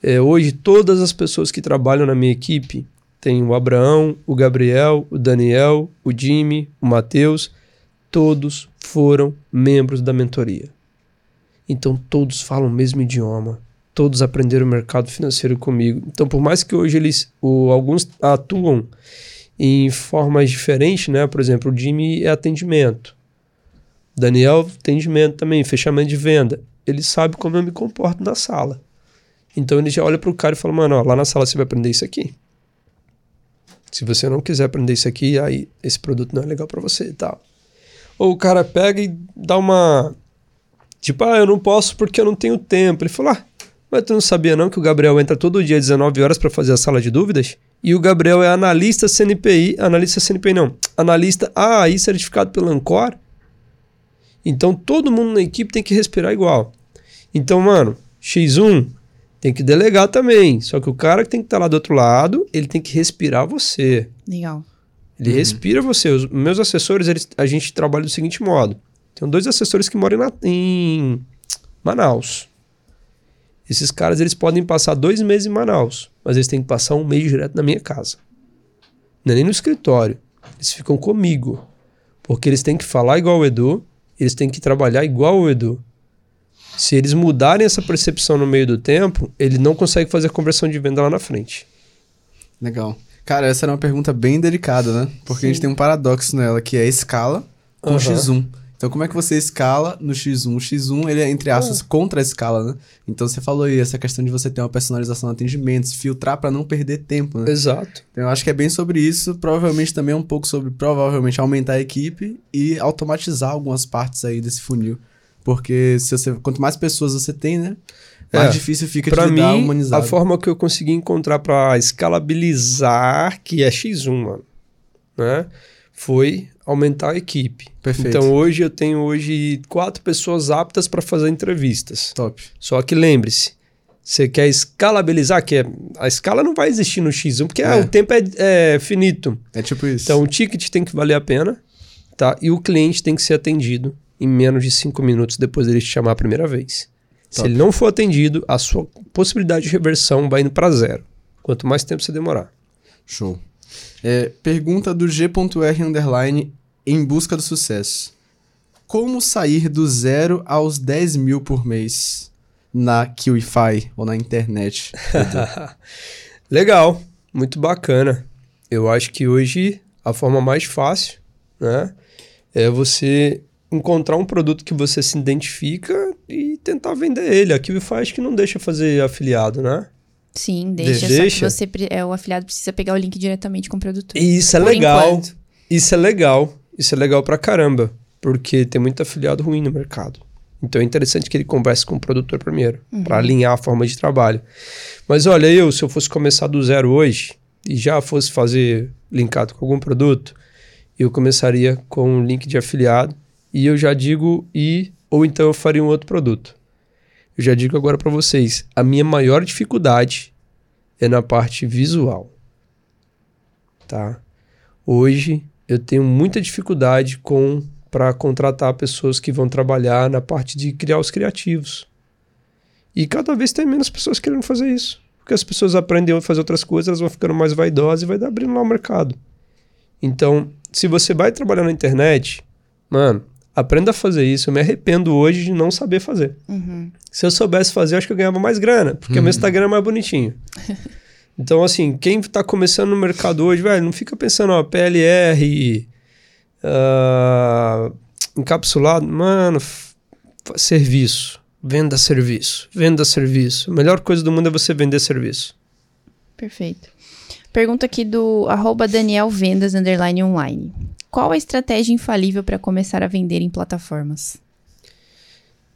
é hoje todas as pessoas que trabalham na minha equipe, tem o Abraão, o Gabriel, o Daniel, o Jimmy, o Matheus, todos foram membros da mentoria. Então todos falam o mesmo idioma. todos aprenderam o mercado financeiro comigo. Então, por mais que hoje eles, o, alguns atuam em formas diferentes, né? Por exemplo, o Jimmy é atendimento. Daniel, atendimento também, fechamento de venda. Ele sabe como eu me comporto na sala. Então ele já olha para o cara e fala: Mano, ó, lá na sala você vai aprender isso aqui. Se você não quiser aprender isso aqui, aí esse produto não é legal para você e tal. Ou o cara pega e dá uma. Tipo, ah, eu não posso porque eu não tenho tempo. Ele falou: Ah, mas tu não sabia não que o Gabriel entra todo dia às 19 horas para fazer a sala de dúvidas? E o Gabriel é analista CNPI, analista CNPI não, analista AI certificado pelo Ancor. Então todo mundo na equipe tem que respirar igual. Então, mano, X1 tem que delegar também. Só que o cara que tem que estar tá lá do outro lado, ele tem que respirar você. Legal. Ele uhum. respira você. Os meus assessores, eles, a gente trabalha do seguinte modo. Tem dois assessores que moram na, em Manaus. Esses caras, eles podem passar dois meses em Manaus, mas eles têm que passar um mês direto na minha casa. Não é nem no escritório. Eles ficam comigo. Porque eles têm que falar igual o Edu, eles têm que trabalhar igual o Edu. Se eles mudarem essa percepção no meio do tempo, ele não consegue fazer a conversão de venda lá na frente. Legal. Cara, essa era uma pergunta bem delicada, né? Porque Sim. a gente tem um paradoxo nela, que é a escala com uhum. X1. Então, como é que você escala no X1? O X1, ele é, entre aspas, uhum. contra a escala, né? Então, você falou aí, essa questão de você ter uma personalização no atendimento, se filtrar para não perder tempo, né? Exato. Então, eu acho que é bem sobre isso. Provavelmente também é um pouco sobre, provavelmente, aumentar a equipe e automatizar algumas partes aí desse funil. Porque se você, quanto mais pessoas você tem, né? Mais é, difícil fica pra de lidar mim, humanizado. A forma que eu consegui encontrar para escalabilizar, que é X1, mano, né? Foi aumentar a equipe. Perfeito. Então hoje eu tenho hoje quatro pessoas aptas para fazer entrevistas. Top. Só que lembre-se, você quer escalabilizar, que é, a escala não vai existir no X1, porque é. o tempo é, é, finito. É tipo isso. Então o ticket tem que valer a pena, tá? E o cliente tem que ser atendido em menos de cinco minutos depois dele te chamar a primeira vez. Top. Se ele não for atendido, a sua possibilidade de reversão vai indo para zero. Quanto mais tempo você demorar. Show. É, pergunta do G.R. Underline em busca do sucesso. Como sair do zero aos 10 mil por mês na QIFI ou na internet? Legal, muito bacana. Eu acho que hoje a forma mais fácil né, é você encontrar um produto que você se identifica e tentar vender ele. A Kiwify acho que não deixa fazer afiliado, né? Sim, deixa. De deixa. Só que você, é, o afiliado precisa pegar o link diretamente com o produtor. Isso é legal. Enquanto. Isso é legal. Isso é legal pra caramba. Porque tem muito afiliado ruim no mercado. Então é interessante que ele converse com o produtor primeiro, uhum. para alinhar a forma de trabalho. Mas olha, eu, se eu fosse começar do zero hoje e já fosse fazer linkado com algum produto, eu começaria com um link de afiliado e eu já digo e ou então eu faria um outro produto. Eu já digo agora para vocês, a minha maior dificuldade é na parte visual. Tá? Hoje eu tenho muita dificuldade com para contratar pessoas que vão trabalhar na parte de criar os criativos. E cada vez tem menos pessoas querendo fazer isso. Porque as pessoas aprendem a fazer outras coisas, elas vão ficando mais vaidosas e vai abrindo lá o mercado. Então, se você vai trabalhar na internet, mano, Aprenda a fazer isso. Eu me arrependo hoje de não saber fazer. Uhum. Se eu soubesse fazer, eu acho que eu ganhava mais grana, porque uhum. o meu Instagram é mais bonitinho. então, assim, quem está começando no mercado hoje, velho, não fica pensando, ó, PLR, uh, ah, encapsulado. Mano, serviço. Venda serviço. Venda serviço. A melhor coisa do mundo é você vender serviço. Perfeito. Pergunta aqui do arroba Daniel Vendas underline online. Qual a estratégia infalível para começar a vender em plataformas?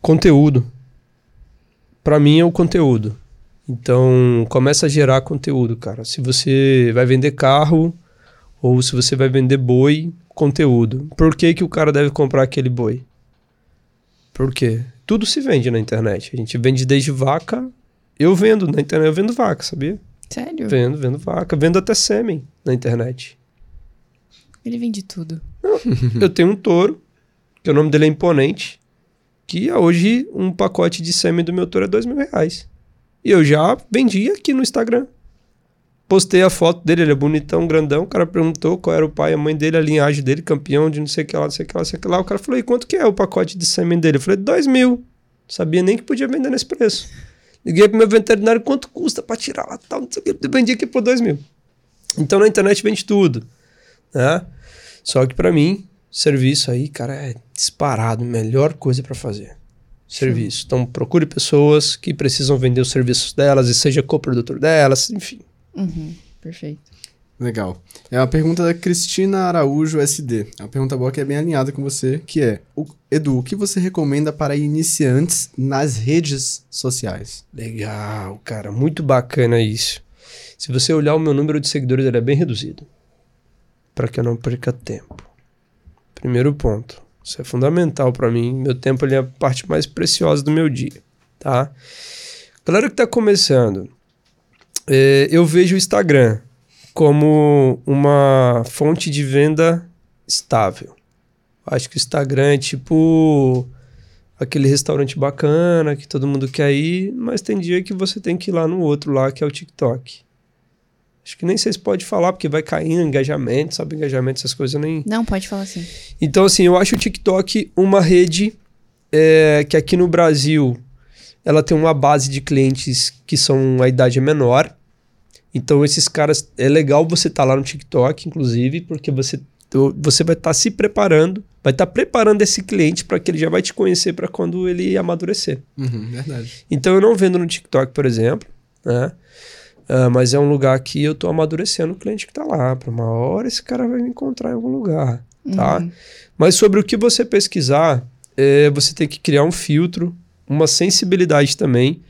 Conteúdo. Para mim é o conteúdo. Então, começa a gerar conteúdo, cara. Se você vai vender carro ou se você vai vender boi, conteúdo. Por que, que o cara deve comprar aquele boi? Por quê? Tudo se vende na internet. A gente vende desde vaca. Eu vendo na internet, eu vendo vaca, sabia? Sério? Vendo, vendo vaca. Vendo até sêmen na internet. Ele vende tudo. Eu tenho um touro, que o nome dele é Imponente, que hoje um pacote de sêmen do meu touro é dois mil reais. E eu já vendi aqui no Instagram. Postei a foto dele, ele é bonitão, grandão. O cara perguntou qual era o pai, a mãe dele, a linhagem dele, campeão de não sei o que lá, não sei o que lá, não sei o que lá. O cara falou, e quanto que é o pacote de sêmen dele? Eu falei, dois mil. Sabia nem que podia vender nesse preço. Liguei pro meu veterinário, quanto custa para tirar lá, tal, não sei o que. Vendi aqui por dois mil. Então na internet vende tudo, né? Só que para mim, serviço aí, cara, é disparado, melhor coisa para fazer. Serviço. Então procure pessoas que precisam vender os serviços delas e seja coprodutor delas, enfim. Uhum, perfeito. Legal. É uma pergunta da Cristina Araújo SD. É uma pergunta boa que é bem alinhada com você, que é: o, Edu, o que você recomenda para iniciantes nas redes sociais? Legal, cara, muito bacana isso. Se você olhar o meu número de seguidores, ele é bem reduzido. Para que eu não perca tempo. Primeiro ponto. Isso é fundamental para mim. Meu tempo é a parte mais preciosa do meu dia, tá? Galera que está começando, é, eu vejo o Instagram como uma fonte de venda estável. Acho que o Instagram é tipo aquele restaurante bacana que todo mundo quer ir, mas tem dia que você tem que ir lá no outro lá, que é o TikTok. Acho que nem sei se pode falar, porque vai caindo engajamento, sabe? Engajamento, essas coisas eu nem. Não, pode falar assim. Então, assim, eu acho o TikTok uma rede é, que aqui no Brasil ela tem uma base de clientes que são a idade menor. Então, esses caras. É legal você estar tá lá no TikTok, inclusive, porque você, você vai estar tá se preparando, vai estar tá preparando esse cliente para que ele já vai te conhecer para quando ele amadurecer. Uhum, verdade. Então, eu não vendo no TikTok, por exemplo, né? Uh, mas é um lugar que eu tô amadurecendo o cliente que tá lá. Para uma hora esse cara vai me encontrar em algum lugar, tá? Uhum. Mas sobre o que você pesquisar, é, você tem que criar um filtro, uma sensibilidade também,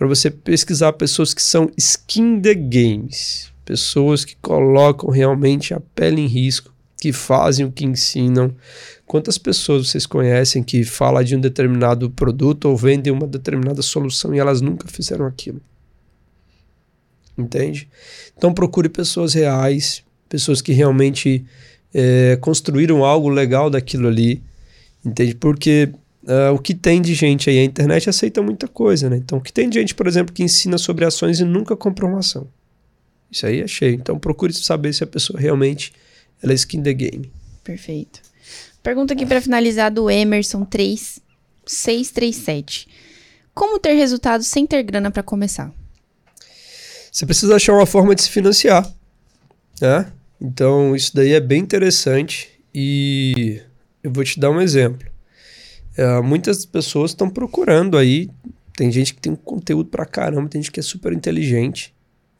para você pesquisar pessoas que são skin the games. Pessoas que colocam realmente a pele em risco, que fazem o que ensinam. Quantas pessoas vocês conhecem que falam de um determinado produto ou vendem uma determinada solução e elas nunca fizeram aquilo? entende? Então procure pessoas reais, pessoas que realmente é, construíram algo legal daquilo ali, entende? Porque uh, o que tem de gente aí, a internet aceita muita coisa, né? Então o que tem de gente, por exemplo, que ensina sobre ações e nunca comprou uma ação. Isso aí é cheio. Então procure saber se a pessoa realmente ela é skin the game. Perfeito. Pergunta aqui para finalizar do Emerson 3637. Como ter resultados sem ter grana para começar? você precisa achar uma forma de se financiar, né? Então, isso daí é bem interessante e eu vou te dar um exemplo. É, muitas pessoas estão procurando aí, tem gente que tem conteúdo pra caramba, tem gente que é super inteligente,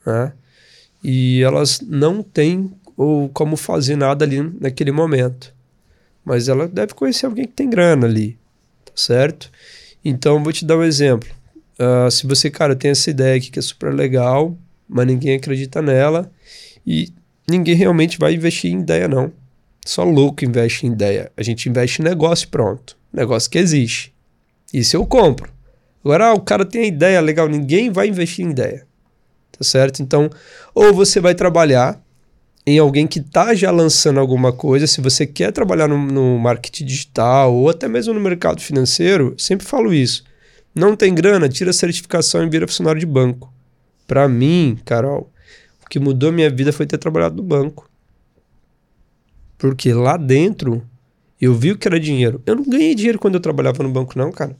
né? E elas não têm ou como fazer nada ali naquele momento. Mas ela deve conhecer alguém que tem grana ali, tá certo? Então, vou te dar um exemplo. Uh, se você, cara, tem essa ideia aqui que é super legal, mas ninguém acredita nela e ninguém realmente vai investir em ideia, não. Só louco investe em ideia. A gente investe em negócio pronto. Negócio que existe. Isso eu compro. Agora, ah, o cara tem a ideia legal, ninguém vai investir em ideia. Tá certo? Então, ou você vai trabalhar em alguém que está já lançando alguma coisa, se você quer trabalhar no, no, marketing digital ou até mesmo no mercado financeiro, sempre falo isso. Não tem grana, tira a certificação e vira funcionário de banco. Para mim, Carol, o que mudou minha vida foi ter trabalhado no banco. Porque lá dentro eu vi o que era dinheiro. Eu não ganhei dinheiro quando eu trabalhava no banco, não, cara.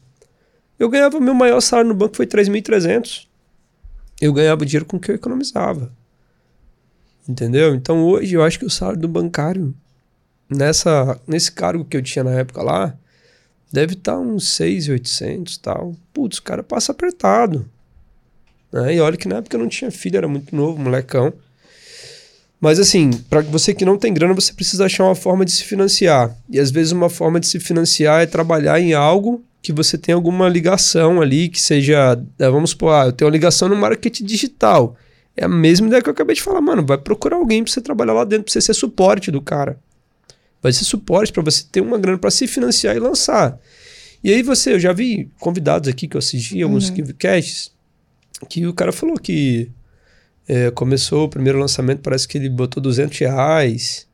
Eu ganhava, meu maior salário no banco foi 3.300. Eu ganhava dinheiro com o que eu economizava. Entendeu? Então hoje eu acho que o salário do bancário, nessa, nesse cargo que eu tinha na época lá, deve estar tá uns 6,800 e tal. Putz, o cara passa apertado. Né? E olha que na época eu não tinha filho, era muito novo, molecão. Mas assim, para você que não tem grana, você precisa achar uma forma de se financiar. E às vezes uma forma de se financiar é trabalhar em algo que você tem alguma ligação ali, que seja, né, vamos supor, ah, eu tenho uma ligação no marketing digital. É a mesma ideia que eu acabei de falar, mano, vai procurar alguém para você trabalhar lá dentro, para você ser suporte do cara vai ser suporte para você ter uma grana para se financiar e lançar. E aí você, eu já vi convidados aqui que eu assisti, alguns uhum. Casts, que o cara falou que é, começou o primeiro lançamento, parece que ele botou 200 reais,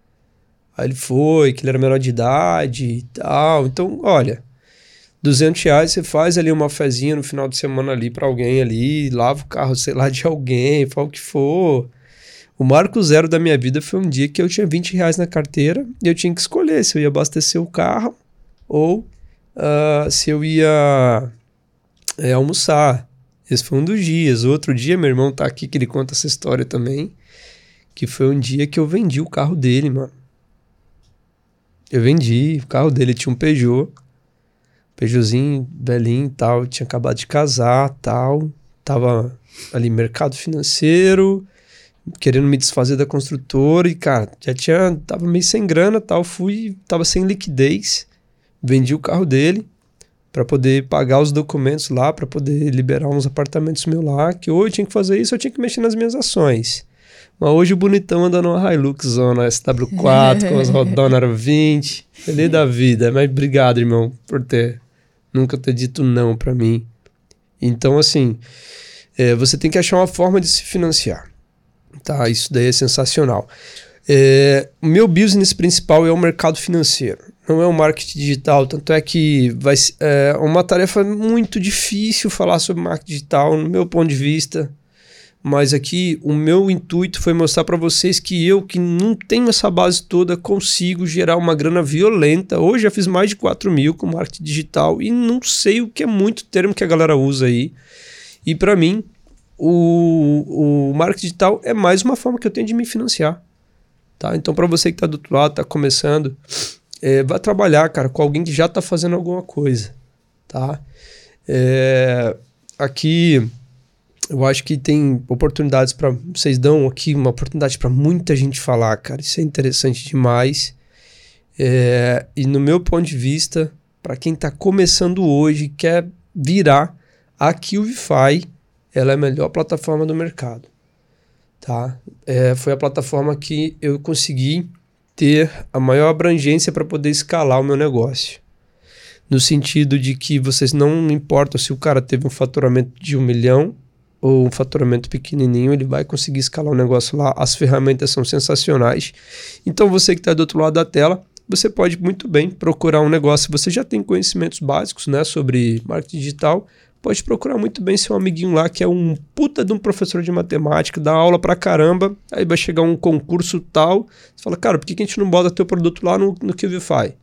aí ele foi, que ele era menor de idade e tal. Então, olha, 200 reais você faz ali uma fezinha no final de semana ali para alguém ali, lava o carro, sei lá, de alguém, fala o que for. O marco zero da minha vida foi um dia que eu tinha 20 reais na carteira e eu tinha que escolher se eu ia abastecer o carro ou uh, se eu ia é, almoçar. Esse foi um dos dias. Outro dia, meu irmão tá aqui que ele conta essa história também. Que foi um dia que eu vendi o carro dele, mano. Eu vendi, o carro dele tinha um Peugeot. Peugeotzinho, velhinho e tal. Tinha acabado de casar tal. Tava ali mercado financeiro, querendo me desfazer da construtora. E, cara, já tinha. Tava meio sem grana tal. Fui, tava sem liquidez. Vendi o carro dele para poder pagar os documentos lá, para poder liberar uns apartamentos meus lá, que ou eu tinha que fazer isso, eu tinha que mexer nas minhas ações. Mas hoje o bonitão anda numa Hilux Zona SW4 com as rodonas 20. Feliz da vida. Mas obrigado, irmão, por ter nunca ter dito não para mim. Então, assim, é, você tem que achar uma forma de se financiar. Tá? Isso daí é sensacional. É, o meu business principal é o mercado financeiro, não é o marketing digital. Tanto é que vai é uma tarefa muito difícil falar sobre marketing digital, no meu ponto de vista. Mas aqui o meu intuito foi mostrar para vocês que eu, que não tenho essa base toda, consigo gerar uma grana violenta. Hoje já fiz mais de 4 mil com marketing digital e não sei o que é muito termo que a galera usa aí. E para mim, o, o marketing digital é mais uma forma que eu tenho de me financiar. Tá? Então, para você que está do outro lado, está começando, é, vai trabalhar, cara, com alguém que já está fazendo alguma coisa. Tá? É, aqui, eu acho que tem oportunidades para. Vocês dão aqui uma oportunidade para muita gente falar, cara. Isso é interessante demais. É, e no meu ponto de vista, para quem está começando hoje, quer virar, a QVify ela é a melhor plataforma do mercado tá? É, foi a plataforma que eu consegui ter a maior abrangência para poder escalar o meu negócio. No sentido de que vocês não importam se o cara teve um faturamento de um milhão ou um faturamento pequenininho, ele vai conseguir escalar o negócio lá. As ferramentas são sensacionais. Então você que está do outro lado da tela, você pode muito bem procurar um negócio. Você já tem conhecimentos básicos né, sobre marketing digital, pode procurar muito bem seu amiguinho lá, que é um puta de um professor de matemática, dá aula pra caramba, aí vai chegar um concurso tal, você fala, cara, por que, que a gente não bota teu produto lá no, no QVFI?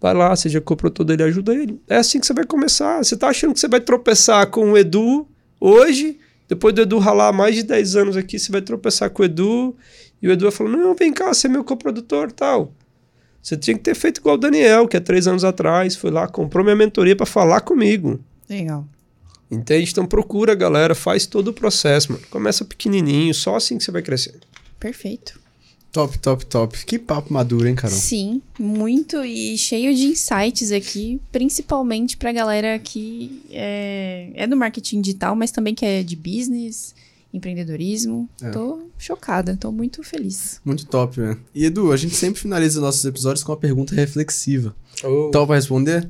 Vai lá, seja coprodutor dele, ajuda ele. É assim que você vai começar. Você tá achando que você vai tropeçar com o Edu hoje, depois do Edu ralar mais de 10 anos aqui, você vai tropeçar com o Edu, e o Edu vai falar, não, vem cá, você é meu coprodutor tal. Você tinha que ter feito igual o Daniel, que há três anos atrás foi lá, comprou minha mentoria para falar comigo. Legal. Entende? Então procura, galera, faz todo o processo, mano. Começa pequenininho, só assim que você vai crescer. Perfeito. Top, top, top. Que papo maduro, hein, Carol? Sim, muito e cheio de insights aqui, principalmente pra galera que é, é do marketing digital, mas também que é de business, empreendedorismo. É. Tô chocada, tô muito feliz. Muito top, né? E Edu, a gente sempre finaliza nossos episódios com uma pergunta reflexiva. Oh. Top pra responder?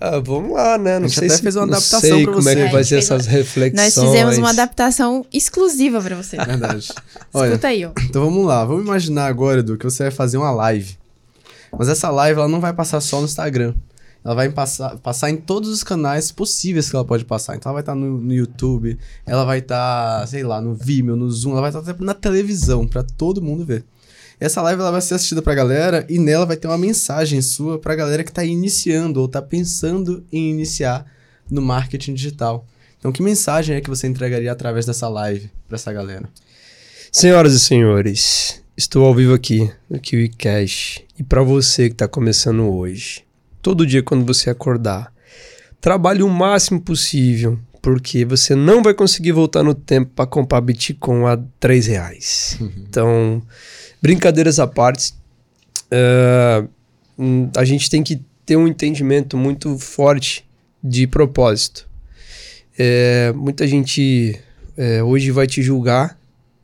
Ah, vamos lá, né? Não a gente sei até se, fez uma não adaptação sei pra como você. é que É, vai ser gente essas reflexões. Nós fizemos uma adaptação exclusiva pra você. Verdade. Olha, Escuta aí, ó. então vamos lá. Vamos imaginar agora, Edu, que você vai fazer uma live. Mas essa live, ela não vai passar só no Instagram. Ela vai passar, passar em todos os canais possíveis que ela pode passar. Então ela vai estar no, no YouTube, ela vai estar, sei lá, no Vimeo, no Zoom, ela vai estar até na televisão pra todo mundo ver. Essa live ela vai ser assistida pra galera e nela vai ter uma mensagem sua pra galera que tá iniciando ou tá pensando em iniciar no marketing digital. Então, que mensagem é que você entregaria através dessa live pra essa galera? Senhoras e senhores, estou ao vivo aqui no KiwiCash e para você que está começando hoje, todo dia quando você acordar, trabalhe o máximo possível, porque você não vai conseguir voltar no tempo para comprar Bitcoin a 3 reais. Então, brincadeiras à parte, hum, a gente tem que ter um entendimento muito forte de propósito. Eh, muita gente eh, hoje vai te julgar,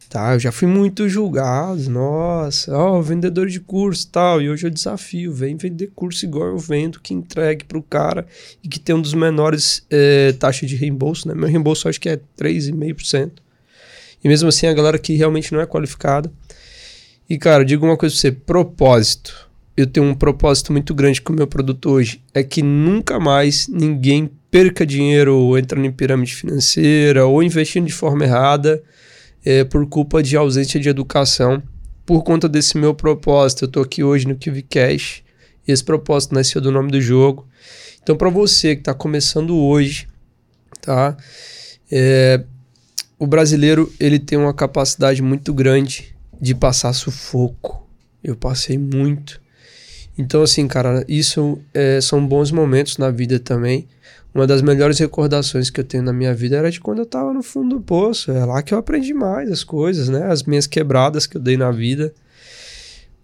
tá? Eu já fui muito julgado, nossa, ó, vendedor de curso tal, e hoje eu desafio, vem vender curso igual eu vendo, que entregue pro cara e que tem um dos menores eh, taxas de reembolso, né? Meu reembolso acho que é 3,5%. E mesmo assim a galera que realmente não é qualificada. E cara, digo uma coisa pra você, propósito. Eu tenho um propósito muito grande com o meu produto hoje, é que nunca mais ninguém perca dinheiro ou entrando em pirâmide financeira ou investindo de forma errada é, por culpa de ausência de educação. Por conta desse meu propósito, eu tô aqui hoje no KiwiCash e esse propósito nasceu do nome do jogo. Então, para você que está começando hoje, tá? É, o brasileiro ele tem uma capacidade muito grande de passar sufoco. Eu passei muito. Então, assim, cara, isso é, são bons momentos na vida também. Uma das melhores recordações que eu tenho na minha vida era de quando eu tava no fundo do poço. É lá que eu aprendi mais as coisas, né? As minhas quebradas que eu dei na vida.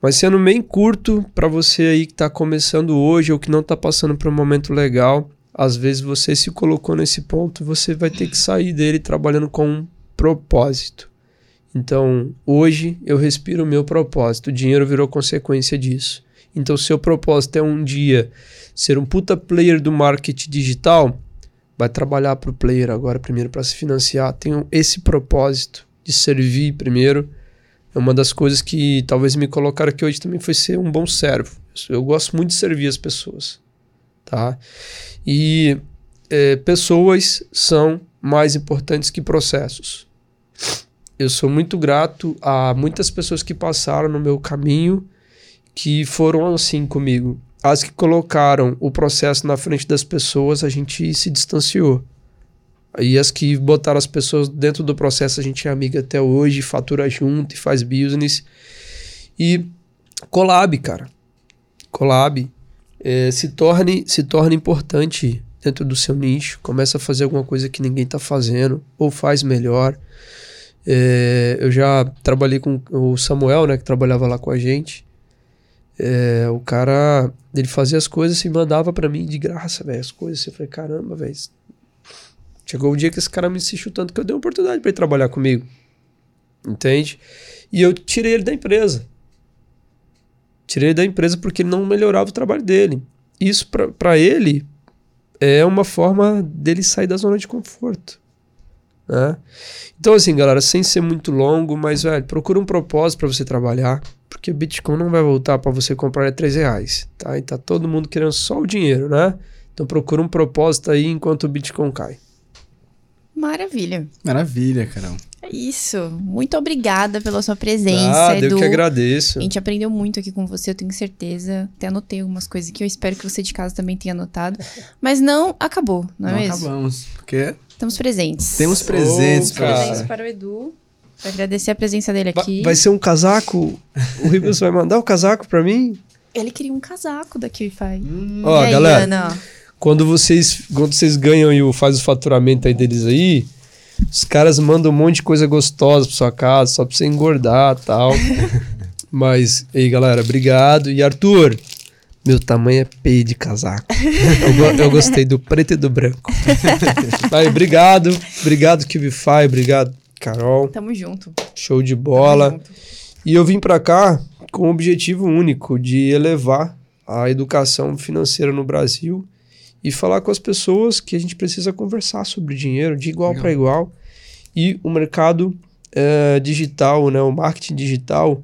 Mas sendo bem curto para você aí que tá começando hoje ou que não tá passando por um momento legal, às vezes você se colocou nesse ponto, você vai ter que sair dele trabalhando com um propósito. Então, hoje eu respiro o meu propósito, o dinheiro virou consequência disso. Então, seu propósito é um dia ser um puta player do marketing digital, vai trabalhar para o player agora primeiro para se financiar. Tenho esse propósito de servir primeiro. É uma das coisas que talvez me colocaram aqui hoje também foi ser um bom servo. Eu gosto muito de servir as pessoas, tá? E é, pessoas são mais importantes que processos. Eu sou muito grato a muitas pessoas que passaram no meu caminho que foram assim comigo. As que colocaram o processo na frente das pessoas, a gente se distanciou. E as que botaram as pessoas dentro do processo, a gente é amiga até hoje, fatura junto e faz business. E collab, cara. Collab é, se, torne, se torne importante dentro do seu nicho, começa a fazer alguma coisa que ninguém está fazendo, ou faz melhor. É, eu já trabalhei com o Samuel, né, que trabalhava lá com a gente. É, o cara, ele fazia as coisas e mandava para mim de graça, velho, as coisas. Eu falei, caramba, velho. Chegou o dia que esse cara me insistiu tanto que eu dei uma oportunidade para ele trabalhar comigo. Entende? E eu tirei ele da empresa. Tirei ele da empresa porque ele não melhorava o trabalho dele. Isso para ele é uma forma dele sair da zona de conforto. Né? Então, assim, galera, sem ser muito longo, mas, velho, procura um propósito para você trabalhar, porque Bitcoin não vai voltar para você comprar a 3 reais, tá? E tá todo mundo querendo só o dinheiro, né? Então procura um propósito aí enquanto o Bitcoin cai. Maravilha. Maravilha, Carol. É isso. Muito obrigada pela sua presença, ah, Edu. eu que agradeço. A gente aprendeu muito aqui com você, eu tenho certeza. Até anotei algumas coisas que eu espero que você de casa também tenha anotado. Mas não acabou, não é não mesmo? acabamos, porque Estamos presentes. temos presentes Oh, cara. Presentes para o Edu. Pra agradecer a presença dele aqui. Vai ser um casaco? O Ribas vai mandar o casaco para mim? Ele queria um casaco da QIFI. Ó, e aí, galera, Ana? quando vocês, quando vocês ganham e faz o faturamento aí deles aí, os caras mandam um monte de coisa gostosa pra sua casa, só pra você engordar e tal. Mas, aí, galera, obrigado. E Arthur, meu tamanho é P de casaco. eu, go- eu gostei do preto e do branco. aí, obrigado. Obrigado, Kibify. Obrigado, Carol. Tamo junto. Show de bola. E eu vim para cá com o objetivo único de elevar a educação financeira no Brasil e falar com as pessoas que a gente precisa conversar sobre dinheiro de igual para igual. E o mercado eh, digital, né, o marketing digital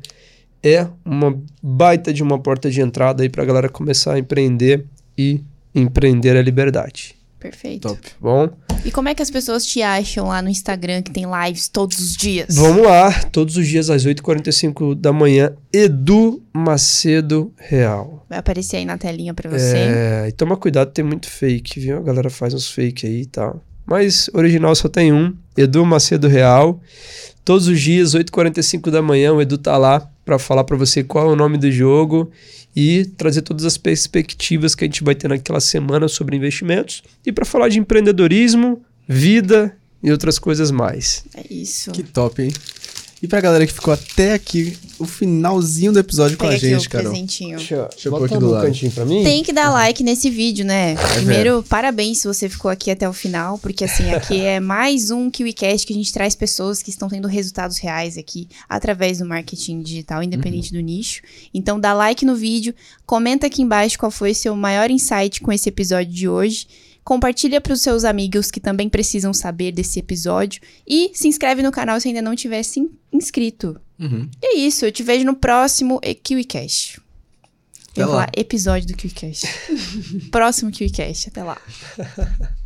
é uma baita de uma porta de entrada aí para a galera começar a empreender e empreender a liberdade. Perfeito. Top. Bom, E como é que as pessoas te acham lá no Instagram, que tem lives todos os dias? vamos lá. Todos os dias às 8h45 da manhã, Edu Macedo Real. Vai aparecer aí na telinha pra você. É, e toma cuidado, tem muito fake, viu? A galera faz uns fake aí e tal. Mas original só tem um, Edu Macedo Real. Todos os dias, 8h45 da manhã, o Edu tá lá para falar para você qual é o nome do jogo e trazer todas as perspectivas que a gente vai ter naquela semana sobre investimentos e para falar de empreendedorismo, vida e outras coisas mais. É isso. Que top, hein? E pra galera que ficou até aqui, o finalzinho do episódio com Pega a aqui gente, o Carol. presentinho. Deixa, eu pôr bota aqui do lado. cantinho pra mim. Tem que dar like nesse vídeo, né? É Primeiro, parabéns se você ficou aqui até o final, porque assim, aqui é mais um KiwiCast que a gente traz pessoas que estão tendo resultados reais aqui através do marketing digital, independente Uhum. do nicho. Então dá like no vídeo, comenta aqui embaixo qual foi seu maior insight com esse episódio de hoje. Compartilha para os seus amigos que também precisam saber desse episódio. E se inscreve no canal se ainda não tiver se in- inscrito. Uhum. E é isso, eu te vejo no próximo KiwiCast. Eu lá. falar episódio do KiwiCast. próximo KiwiCast, até lá.